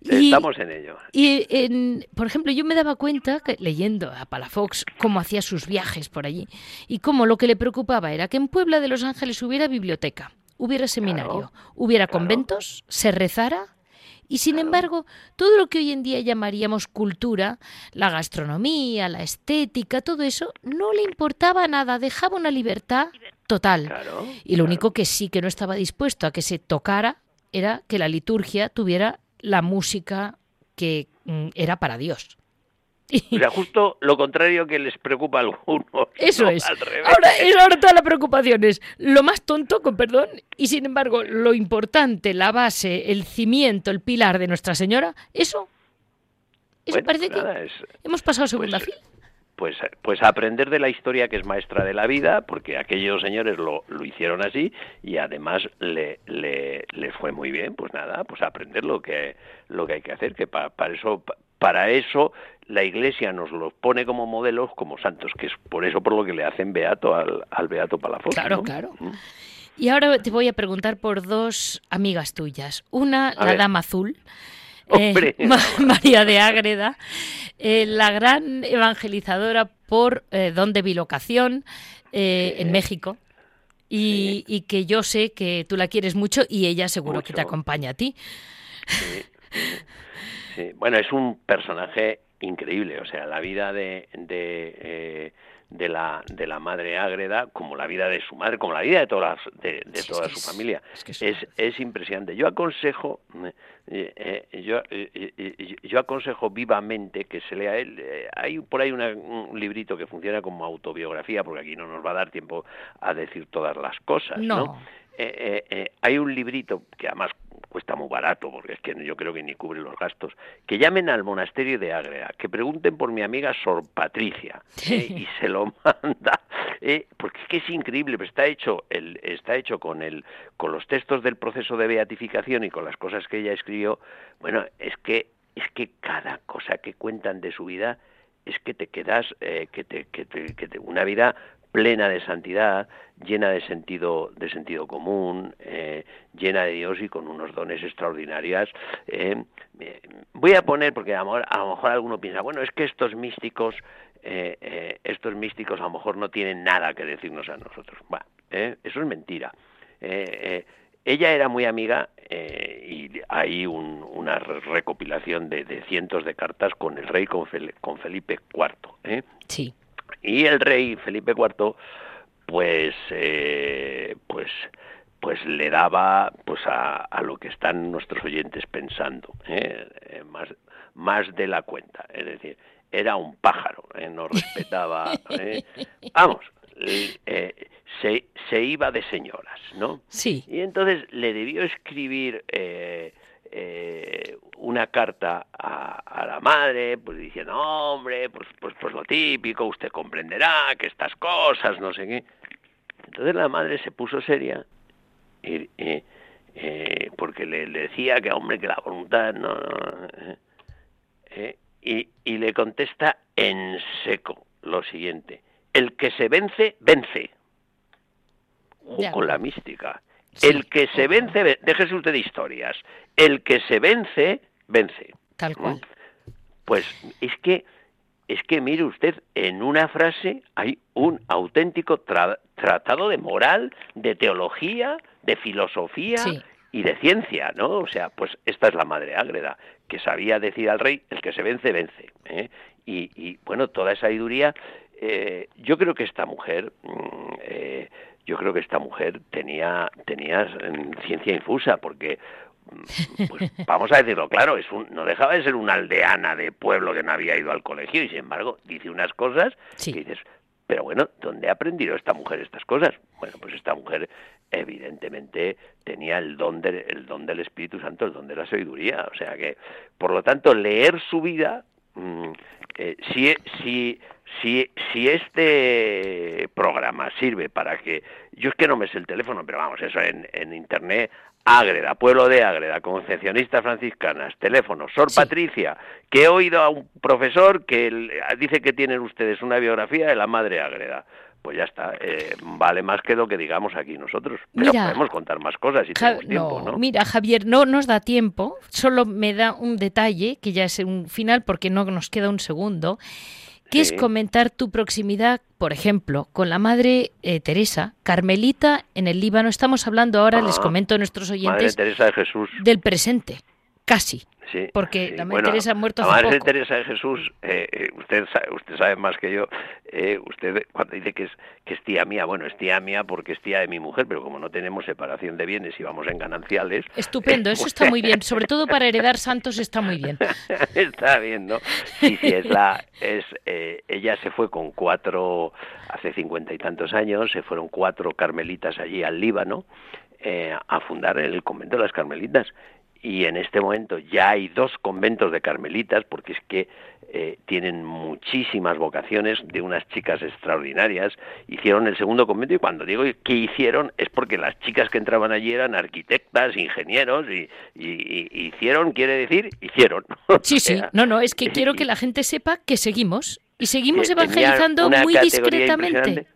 Estamos en ello. Y, en, por ejemplo, yo me daba cuenta, que, leyendo a Palafox, cómo hacía sus viajes por allí, y cómo lo que le preocupaba era que en Puebla de Los Ángeles hubiera biblioteca, hubiera seminario, hubiera conventos, se rezara Y sin embargo, todo lo que hoy en día llamaríamos cultura, la gastronomía, la estética, todo eso, no le importaba nada, dejaba una libertad total. y lo único que sí que no estaba dispuesto a que se tocara era que la liturgia tuviera la música que mm, era para Dios. O sea, justo lo contrario que les preocupa a algunos. Eso es. Ahora, ahora toda la preocupación es lo más tonto, con perdón, y sin embargo, lo importante, la base, el cimiento, el pilar de Nuestra Señora, eso, eso parece que hemos pasado a segunda pues, fila. Pues, pues aprender de la historia que es maestra de la vida, porque aquellos señores lo, lo hicieron así y además le, le, les fue muy bien, pues nada, pues aprender lo que, lo que hay que hacer, que para eso, para eso la Iglesia nos los pone como modelos, como santos, que es por eso por lo que le hacen beato al, al beato Palafox. Claro, claro. ¿Mm? Y ahora te voy a preguntar por dos amigas tuyas. Una, la Dama Azul. Eh, María de Ágreda, eh, la gran evangelizadora por eh, don de bilocación en México. Y, que yo sé que tú la quieres mucho y ella seguro que te acompaña a ti. Bueno, es un personaje increíble, o sea, la vida de, de, eh, de, la, de la madre Ágreda, como la vida de su madre, como la vida de, todas de, toda su familia, es, es, impresionante. Yo aconsejo, eh, eh, yo, yo aconsejo vivamente que se lea, él, hay por ahí un librito que funciona como autobiografía, porque aquí no nos va a dar tiempo a decir todas las cosas, ¿no? hay un librito que además cuesta muy barato, porque es que yo creo que ni cubre los gastos, que llamen al monasterio de Ágreda, que pregunten por mi amiga Sor Patricia, ¿eh? y se lo manda, ¿eh? porque es que es increíble, pero está hecho, el, está hecho con, el, con los textos del proceso de beatificación y con las cosas que ella escribió, bueno, es que, es que cada cosa que cuentan de su vida es que te quedas, eh, que, te, que, te, que te, una vida plena de santidad, llena de sentido, de sentido común, eh, llena de Dios y con unos dones extraordinarios. Eh, eh, voy a poner, porque a lo, mejor, a lo, mejor, alguno piensa, bueno, es que estos místicos, estos místicos a lo mejor no tienen nada que decirnos a nosotros. eso es mentira. ella era muy amiga y hay una recopilación de, cientos de cartas con el rey, con, con Felipe IV. Sí. Y el rey Felipe IV, pues, eh, pues, pues le daba pues a, a, lo que están nuestros oyentes pensando, ¿eh? Eh, más, más de la cuenta. Es decir, era un pájaro, no respetaba. Vamos, se, se iba de señoras, ¿no? Sí. Y entonces le debió escribir eh, una carta a, la madre, pues diciendo, hombre, pues, pues, pues lo típico, usted comprenderá que estas cosas, no sé qué. Entonces la madre se puso seria y, eh, porque le, decía que, hombre, que la voluntad no... Eh, y, y le contesta en seco lo siguiente, el que se vence, vence. con la mística. El que se vence, déjese usted de historias, el que se vence, vence. Tal cual. Pues es que, es que mire usted, en una frase hay un auténtico tratado de moral, de teología, de filosofía y de ciencia, ¿no? O sea, pues esta es la madre ágreda, que sabía decir al rey, el que se vence, vence. ¿eh? Y, bueno, toda esa sabiduría, eh, yo creo que esta mujer... Mm, eh, yo creo que esta mujer tenía, tenía ciencia infusa, porque pues, vamos a decirlo claro, es un, no dejaba de ser una aldeana de pueblo que no había ido al colegio y sin embargo dice unas cosas que dices, pero bueno, ¿dónde ha aprendido esta mujer estas cosas? Bueno, pues esta mujer evidentemente tenía el don, el don del Espíritu Santo, el don de la sabiduría, o sea que, por lo tanto, leer su vida, mm, eh, si, si si, si este programa sirve para que, yo es que no me sé el teléfono, pero vamos, eso en, en internet, Ágreda, pueblo de Ágreda, concepcionistas franciscanas, teléfono, Sor Patricia, que he oído a un profesor que dice que tienen ustedes una biografía de la madre Ágreda. Pues ya está, eh, vale más que lo que digamos aquí nosotros. Pero podemos contar más cosas si tenemos tiempo, no, Mira, Javier, no nos da tiempo, solo me da un detalle, que ya es un final porque no nos queda un segundo que es comentar tu proximidad, por ejemplo, con la Madre eh, Teresa, Carmelita en el Líbano. Estamos hablando ahora, les ah, comento a nuestros oyentes, Teresa de Jesús. del presente. Casi. Sí, porque sí. la Madre Bueno, Teresa ha muerto la hace Madre poco. Teresa de Jesús, eh, eh, usted sabe, usted sabe más que yo. eh, usted cuando dice que es que es tía mía, bueno, es tía mía porque es tía de mi mujer, pero como no tenemos separación de bienes y vamos en gananciales, Estupendo, eso está muy bien. Sobre todo para heredar santos está muy bien. está bien, ¿no? Sí, sí, es la, es, eh, ella se fue con cuatro, hace cincuenta y tantos años, se fueron cuatro carmelitas allí al Líbano eh, a fundar el convento de las carmelitas. Y en este momento ya hay dos conventos de carmelitas, porque es que eh, tienen muchísimas vocaciones de unas chicas extraordinarias. Hicieron el segundo convento y cuando digo que hicieron es porque las chicas que entraban allí eran arquitectas, ingenieros y, y- y hicieron, quiere decir, hicieron. Sí, sí. No, no, es que quiero que la gente sepa que seguimos. Y seguimos evangelizando muy discretamente.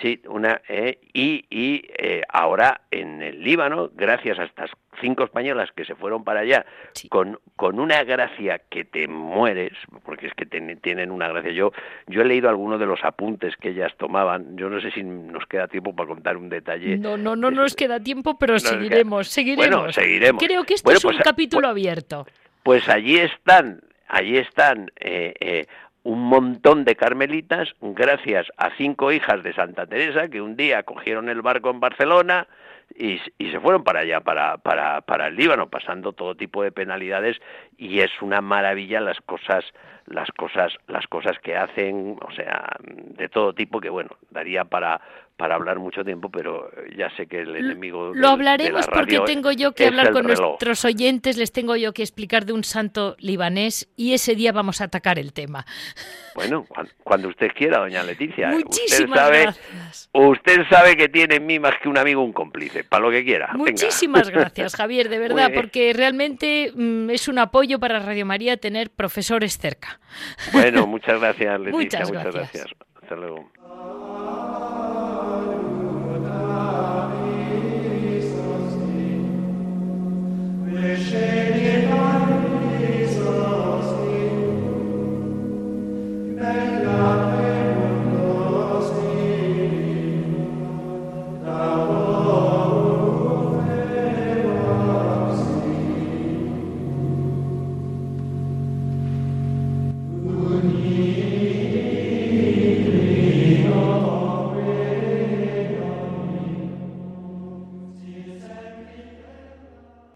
Sí, una eh, y, y eh, ahora en el Líbano, gracias a estas cinco españolas que se fueron para allá Sí. con, con una gracia que te mueres, porque es que ten- tienen una gracia. Yo yo he leído algunos de los apuntes que ellas tomaban. Yo no sé si nos queda tiempo para contar un detalle. No, no, no Es- nos queda tiempo, pero seguiremos, seguiremos. Bueno, seguiremos. Creo que esto Bueno, es un pues, capítulo pues- abierto. Pues allí están, allí están eh, eh, un montón de carmelitas, gracias a cinco hijas de Santa Teresa que un día cogieron el barco en Barcelona y, y se fueron para allá, para, para, para el Líbano, pasando todo tipo de penalidades y es una maravilla las cosas, las cosas, las cosas que hacen, o sea, de todo tipo que bueno, daría para para hablar mucho tiempo, pero ya sé que el enemigo del- Lo de hablaremos la porque tengo yo que hablar con reloj. nuestros oyentes, les tengo yo que explicar de un santo libanés y ese día vamos a atacar el tema. Bueno, cuan- cuando usted quiera, doña Leticia. usted Muchísimas sabe, gracias. Usted sabe que tiene en mí más que un amigo, un cómplice, para lo que quiera. Venga. Muchísimas gracias, Javier, de verdad, porque realmente mm, es un apoyo para Radio María tener profesores cerca. Bueno, muchas gracias, Leticia. Muchas Muchas, gracias. gracias. Hasta luego. Amen.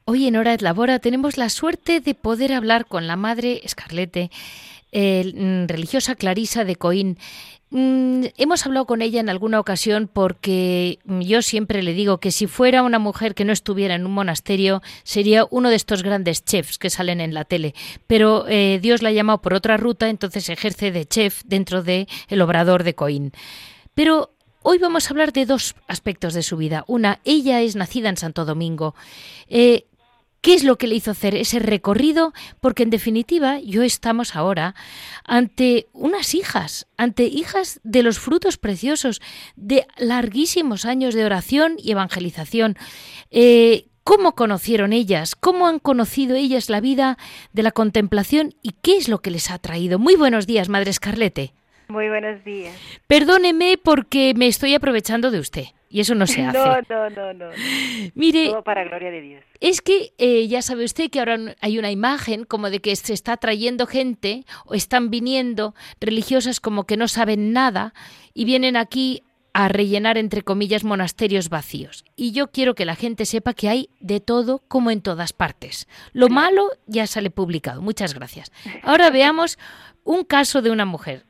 Hoy en Hora de Labora tenemos la suerte de poder hablar con la madre Escarlete, mm, religiosa Clarisa de Coín. Mm, hemos hablado con ella en alguna ocasión porque mm, yo siempre le digo que si fuera una mujer que no estuviera en un monasterio sería uno de estos grandes chefs que salen en la tele. Pero eh, Dios la ha llamado por otra ruta, entonces ejerce de chef dentro de el obrador de Coín. Pero hoy vamos a hablar de dos aspectos de su vida. Una, ella es nacida en Santo Domingo. Eh, ¿Qué es lo que le hizo hacer ese recorrido? Porque en definitiva, yo estamos ahora ante unas hijas, ante hijas de los frutos preciosos de larguísimos años de oración y evangelización. Eh, ¿Cómo conocieron ellas? ¿Cómo han conocido ellas la vida de la contemplación? ¿Y qué es lo que les ha traído? Muy buenos días, Madre Escarlete. Muy buenos días. Perdóneme porque me estoy aprovechando de usted. Y eso no se hace. No, no, no, no. Mire, Todo para gloria de Dios. es que eh, ya sabe usted que ahora hay una imagen como de que se está trayendo gente o están viniendo religiosas como que no saben nada y vienen aquí a rellenar, entre comillas, monasterios vacíos. Y yo quiero que la gente sepa que hay de todo como en todas partes. Lo malo ya sale publicado. Muchas gracias. Ahora veamos un caso de una mujer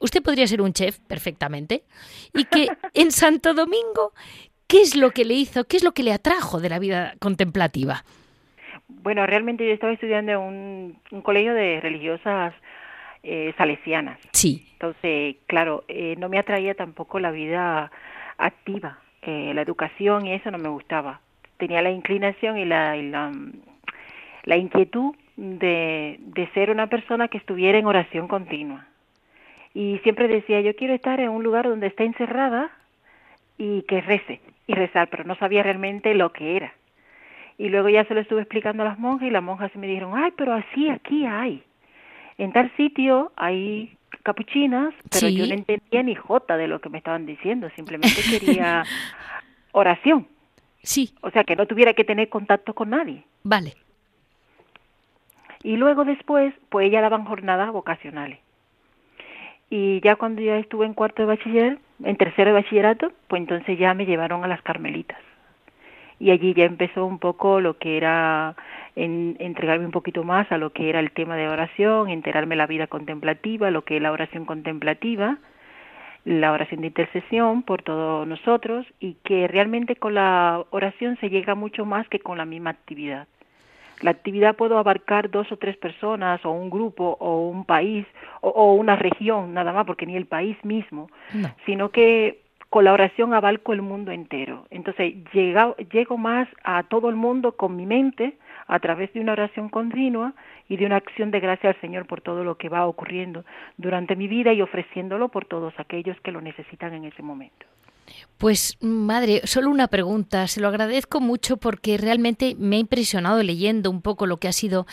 usted podría ser un chef perfectamente y que en Santo Domingo, ¿qué es lo que le hizo? ¿Qué es lo que le atrajo de la vida contemplativa? Bueno, realmente yo estaba estudiando en un, un colegio de religiosas eh, salesianas. Sí, Entonces, claro, eh, no me atraía tampoco la vida activa. Eh, la educación y eso no me gustaba. Tenía la inclinación y la, y la, la inquietud de, de ser una persona que estuviera en oración continua. Y siempre decía, yo quiero estar en un lugar donde esté encerrada y que rece y rezar, pero no sabía realmente lo que era. Y luego ya se lo estuve explicando a las monjas y las monjas me dijeron, ay, pero así aquí hay. En tal sitio hay capuchinas, pero Sí. yo no entendía ni jota de lo que me estaban diciendo, simplemente quería oración, sí, o sea, que no tuviera que tener contacto con nadie. vale. Y luego después, pues ella daban jornadas vocacionales. Y ya cuando ya estuve en cuarto de bachiller, en tercero de bachillerato, pues entonces ya me llevaron a las carmelitas. Y allí ya empezó un poco lo que era en, entregarme un poquito más a lo que era el tema de oración, enterarme la vida contemplativa, lo que es la oración contemplativa, la oración de intercesión por todos nosotros y que realmente con la oración se llega mucho más que con la misma actividad. La actividad puedo abarcar dos o tres personas o un grupo o un país o, una región nada más, porque ni el país mismo, sino que con la oración abarco el mundo entero. Entonces llego más a todo el mundo con mi mente a través de una oración continua y de una acción de gracia al Señor por todo lo que va ocurriendo durante mi vida y ofreciéndolo por todos aquellos que lo necesitan en ese momento. Pues madre, solo una pregunta. Se lo agradezco mucho porque realmente me ha impresionado leyendo un poco lo que ha sido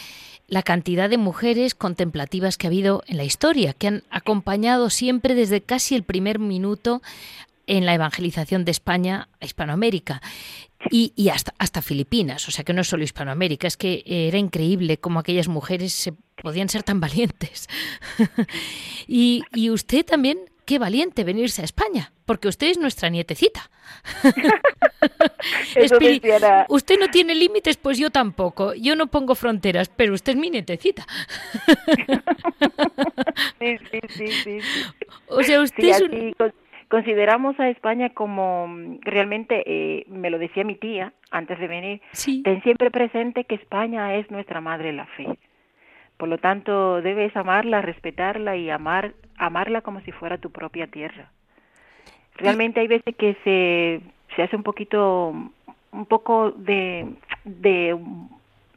la cantidad de mujeres contemplativas que ha habido en la historia, que han acompañado siempre desde casi el primer minuto en la evangelización de España a Hispanoamérica y, hasta, Filipinas. O sea que no es solo Hispanoamérica, es que era increíble cómo aquellas mujeres se, podían ser tan valientes. y, y usted también qué valiente venirse a España, porque usted es nuestra nietecita. usted no tiene límites, pues yo tampoco. Yo no pongo fronteras, pero usted es mi nietecita. sí, sí, sí, O sea, usted es un consideramos a España como mm, realmente, eh, me lo decía mi tía antes de venir, ten siempre presente que España es nuestra madre la fe. Por lo tanto, debes amarla, respetarla y amar, amarla como si fuera tu propia tierra. Realmente hay veces que se, se hace un poquito, un poco de, de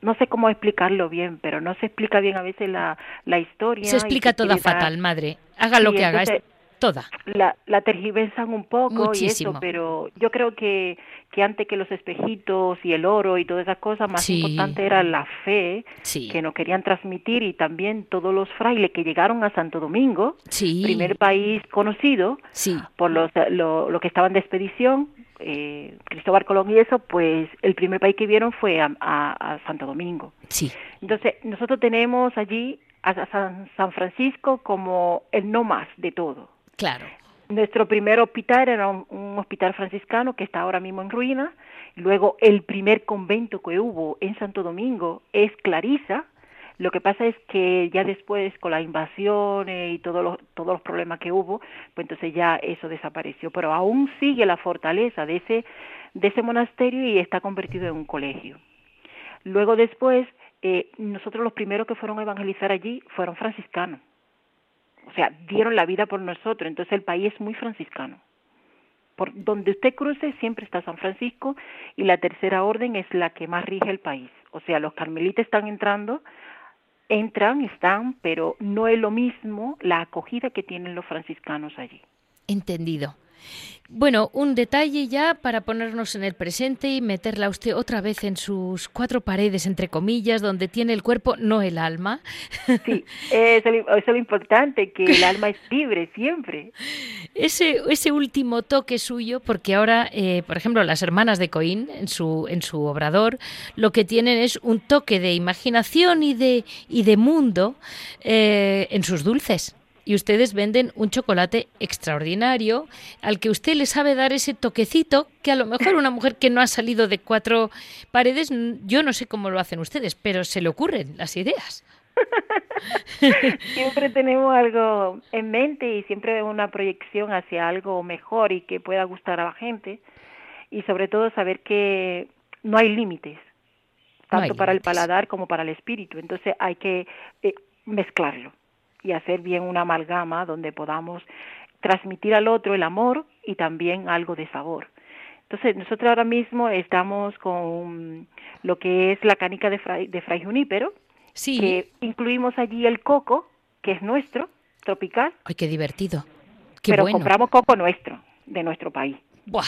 no sé cómo explicarlo bien, pero no se explica bien a veces la, la historia. Se explica toda fatal, madre. Haga lo que haga toda. La, la tergiversan un poco y eso, pero yo creo que, que antes que los espejitos y el oro y todas esas cosas, más importante era la fe que nos querían transmitir y también todos los frailes que llegaron a Santo Domingo, primer país conocido por los lo, lo que estaban de expedición, eh, Cristóbal Colón y eso, pues el primer país que vieron fue a, a, Santo Domingo. Sí. Entonces, nosotros tenemos allí a San, San Francisco como el no más de todo. Claro. Nuestro primer hospital era un, hospital franciscano que está ahora mismo en ruina. Luego el primer convento que hubo en Santo Domingo es Clarisa. Lo que pasa es que ya después con la invasión y todos los, todos los problemas que hubo, pues entonces ya eso desapareció. Pero aún sigue la fortaleza de ese, de ese monasterio y está convertido en un colegio. Luego después, eh, nosotros los primeros que fueron a evangelizar allí fueron franciscanos o sea, dieron la vida por nosotros, entonces el país es muy franciscano. Por donde usted cruce siempre está San Francisco y la tercera orden es la que más rige el país. O sea, los carmelitas están entrando, entran, están, pero no es lo mismo la acogida que tienen los franciscanos allí. Entendido. Bueno, un detalle ya para ponernos en el presente y meterla usted otra vez en sus cuatro paredes, entre comillas, donde tiene el cuerpo, no el alma. Sí, eso es lo importante, que el alma es libre siempre. Ese, ese último toque suyo, porque ahora, eh, por ejemplo, las hermanas de Coín, en su, en su obrador, lo que tienen es un toque de imaginación y de, y de mundo eh, en sus dulces y ustedes venden un chocolate extraordinario al que usted le sabe dar ese toquecito que a lo mejor una mujer que no ha salido de cuatro paredes, yo no sé cómo lo hacen ustedes, pero se le ocurren las ideas. siempre tenemos algo en mente y siempre una proyección hacia algo mejor y que pueda gustar a la gente. Y sobre todo saber que no hay límites tanto para el paladar como para el espíritu. Entonces hay que eh, mezclarlo y hacer bien una amalgama donde podamos transmitir al otro el amor y también algo de sabor. Entonces, nosotros ahora mismo estamos con lo que es la canica de Fray, de Fray Junípero, sí. que incluimos allí el coco, que es nuestro, tropical. ¡Ay, qué divertido! Qué pero bueno. compramos coco nuestro, de nuestro país. ¡Buah!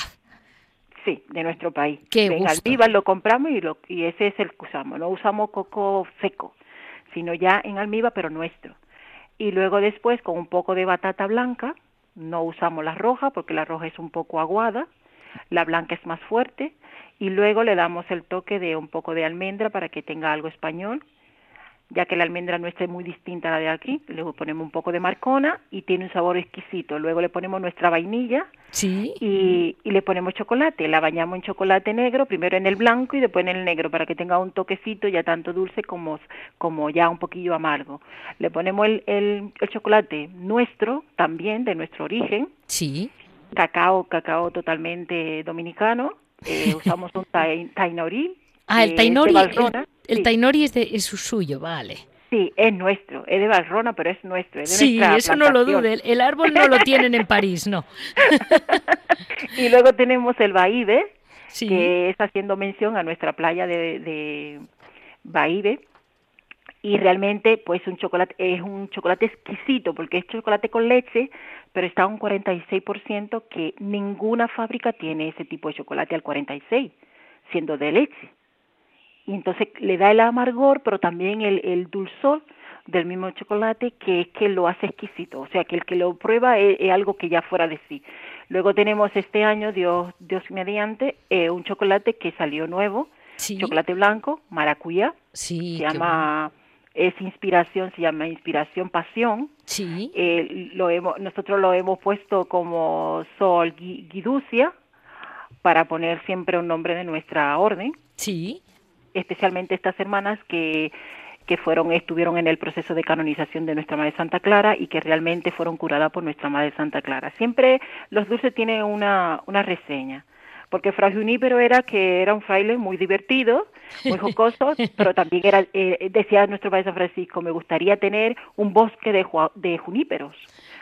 Sí, de nuestro país. ¡Qué en Almíbar lo compramos y, lo, y ese es el que usamos. No usamos coco seco, sino ya en almíbar, pero nuestro y luego después con un poco de batata blanca, no usamos la roja porque la roja es un poco aguada, la blanca es más fuerte y luego le damos el toque de un poco de almendra para que tenga algo español. Ya que la almendra nuestra es muy distinta a la de aquí. Luego ponemos un poco de marcona y tiene un sabor exquisito. Luego le ponemos nuestra vainilla sí. y, y, le ponemos chocolate. La bañamos en chocolate negro, primero en el blanco y después en el negro, para que tenga un toquecito ya tanto dulce como, como ya un poquillo amargo. Le ponemos el, el, el chocolate nuestro, también de nuestro origen. Sí. Cacao, cacao totalmente dominicano. Eh, usamos un tainori. Ah, el tainori, el, el sí. tainori es, de, es suyo, vale. Sí, es nuestro, es de Valrona, pero es nuestro. Es de sí, eso no lo dude, el, el, árbol no lo tienen en París, no. y luego tenemos el Baíbe, sí. que está haciendo mención a nuestra playa de, de Baíbe, y realmente pues un chocolate es un chocolate exquisito porque es chocolate con leche pero está a un 46% que ninguna fábrica tiene ese tipo de chocolate al 46 siendo de leche y entonces le da el amargor pero también el, el dulzor del mismo chocolate que es que lo hace exquisito o sea que el que lo prueba es, es algo que ya fuera de sí luego tenemos este año Dios Dios mediante eh, un chocolate que salió nuevo sí. chocolate blanco maracuyá sí, se llama es inspiración, se llama inspiración pasión. Sí. Eh, lo hemos, nosotros lo hemos puesto como Sol Guiducia para poner siempre un nombre de nuestra orden. Sí. Especialmente estas hermanas que que fueron estuvieron en el proceso de canonización de nuestra Madre Santa Clara y que realmente fueron curadas por nuestra Madre Santa Clara. Siempre los dulces tienen una, una reseña porque Fray Junípero era que era un fraile muy divertido, muy jocoso, pero también era, eh, decía nuestro padre San Francisco, me gustaría tener un bosque de, de juníperos,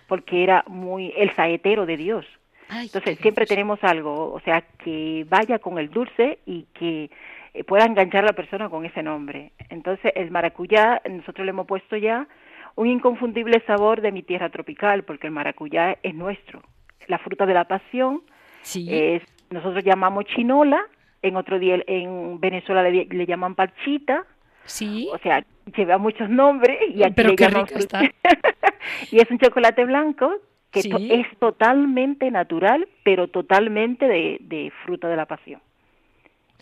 porque era muy el saetero de Dios. Entonces siempre tenemos algo, o sea, que vaya con el dulce y que pueda enganchar a la persona con ese nombre. Entonces el maracuyá, nosotros le hemos puesto ya un inconfundible sabor de mi tierra tropical, porque el maracuyá es nuestro. La fruta de la pasión sí. es nosotros llamamos chinola, en otro día en Venezuela le, le llaman parchita. Sí. O sea, lleva muchos nombres y aquí Pero le qué está. y es un chocolate blanco que Sí. to es totalmente natural, pero totalmente de, de fruta de la pasión.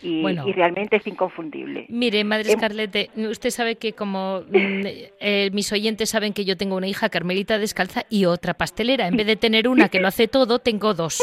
Y, Bueno. y realmente es inconfundible. Mire, Madre Escarlete, usted sabe que como mm, eh, mis oyentes saben que yo tengo una hija Carmelita descalza y otra pastelera. En vez de tener una que lo hace todo, tengo dos,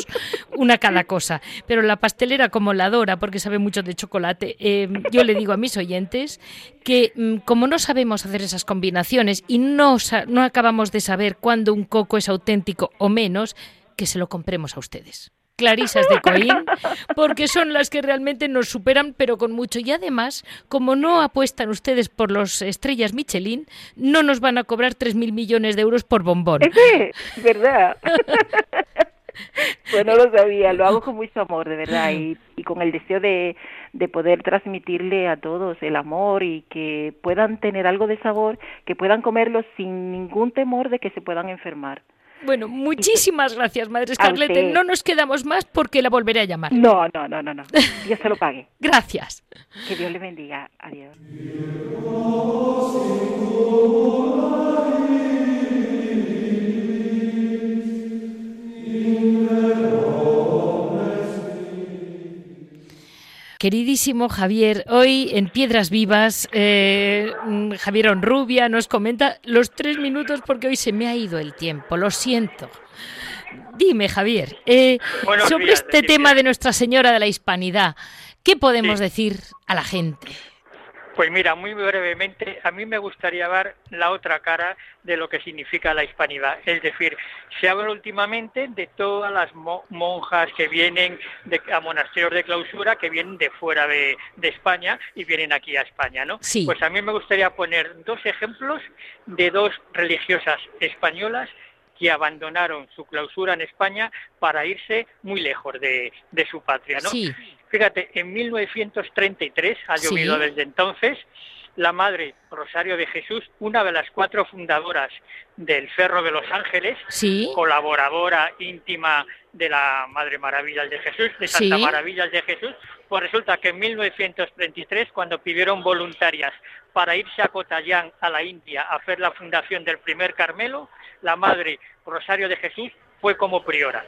una cada cosa. Pero la pastelera, como la adora, porque sabe mucho de chocolate, eh, yo le digo a mis oyentes que mm, como no sabemos hacer esas combinaciones y no, no acabamos de saber cuándo un coco es auténtico o menos, que se lo compremos a ustedes. Clarisas de Coín, porque son las que realmente nos superan, pero con mucho. Y además, como no apuestan ustedes por los estrellas Michelin, no nos van a cobrar 3.000 millones de euros por bombón. Ese, ¿verdad? pues no lo sabía, lo hago con mucho amor, de verdad, y, y con el deseo de, de poder transmitirle a todos el amor y que puedan tener algo de sabor, que puedan comerlo sin ningún temor de que se puedan enfermar. Bueno, muchísimas gracias, Madre usted. No nos quedamos más porque la volveré a llamar. No, no, no, no, no. Dios se lo pague. Gracias. Que Dios le bendiga. Adiós. Queridísimo Javier, hoy en Piedras Vivas, eh, mm, Javier Onrubia nos comenta los tres minutos porque hoy se me ha ido el tiempo, lo siento. Dime, Javier, eh, sobre días, este tema de Nuestra Señora de la Hispanidad, ¿qué podemos Sí. decir a la gente? Pues mira, muy brevemente, a mí me gustaría ver la otra cara de lo que significa la hispanidad. Es decir, se habla últimamente de todas las mo- monjas que vienen de, a monasterios de clausura, que vienen de fuera de, de España y vienen aquí a España, ¿no? Sí. Pues a mí me gustaría poner dos ejemplos de dos religiosas españolas que abandonaron su clausura en España para irse muy lejos de, de su patria, ¿no? Sí, Fíjate, en 1933, ha Sí. llovido desde entonces, la Madre Rosario de Jesús, una de las cuatro fundadoras del Ferro de Los Ángeles, sí, colaboradora íntima de la Madre Maravillas de Jesús, de Santa Sí. Maravillas de Jesús, pues resulta que en 1933, cuando pidieron voluntarias para irse a Cotayán, a la India, a hacer la fundación del primer Carmelo, la Madre Rosario de Jesús fue como priora.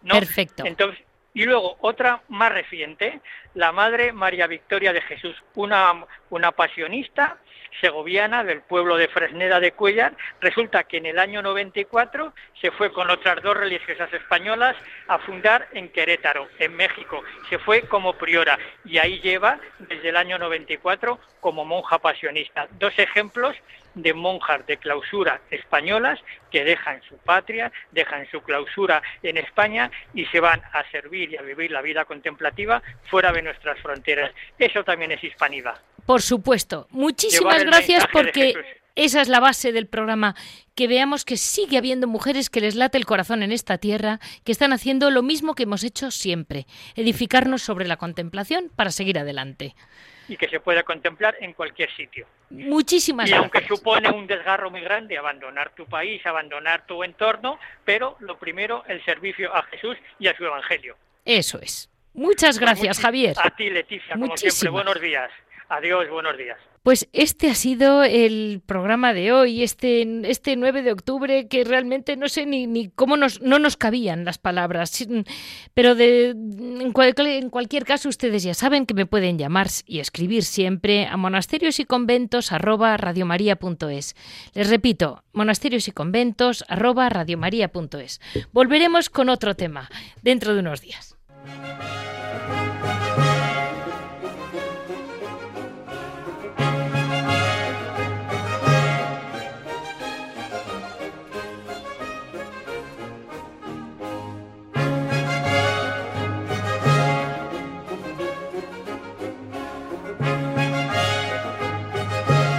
¿no? Perfecto. Entonces, Y luego otra más reciente, la Madre María Victoria de Jesús, una, una pasionista segoviana del pueblo de Fresneda de Cuellar. Resulta que en el año 94 se fue con otras dos religiosas españolas a fundar en Querétaro, en México. Se fue como priora y ahí lleva desde el año 94 como monja pasionista. Dos ejemplos de monjas de clausura españolas que dejan su patria, dejan su clausura en España y se van a servir y a vivir la vida contemplativa fuera de nuestras fronteras. Eso también es hispanidad. Por supuesto. Muchísimas gracias porque esa es la base del programa, que veamos que sigue habiendo mujeres que les late el corazón en esta tierra, que están haciendo lo mismo que hemos hecho siempre, edificarnos sobre la contemplación para seguir adelante. Y que se pueda contemplar en cualquier sitio. Muchísimas gracias. Y aunque supone un desgarro muy grande abandonar tu país, abandonar tu entorno, pero lo primero, el servicio a Jesús y a su Evangelio. Eso es. Muchas gracias, Javier. A ti, Leticia, como siempre. Buenos días. Adiós, buenos días. Pues este ha sido el programa de hoy, este, este 9 de octubre, que realmente no sé ni, cómo nos, no nos cabían las palabras. Pero de, en, cualquier caso, ustedes ya saben que me pueden llamar y escribir siempre a monasterios y conventos arroba radiomaria.es. Les repito, monasterios y conventos. Volveremos con otro tema dentro de unos días.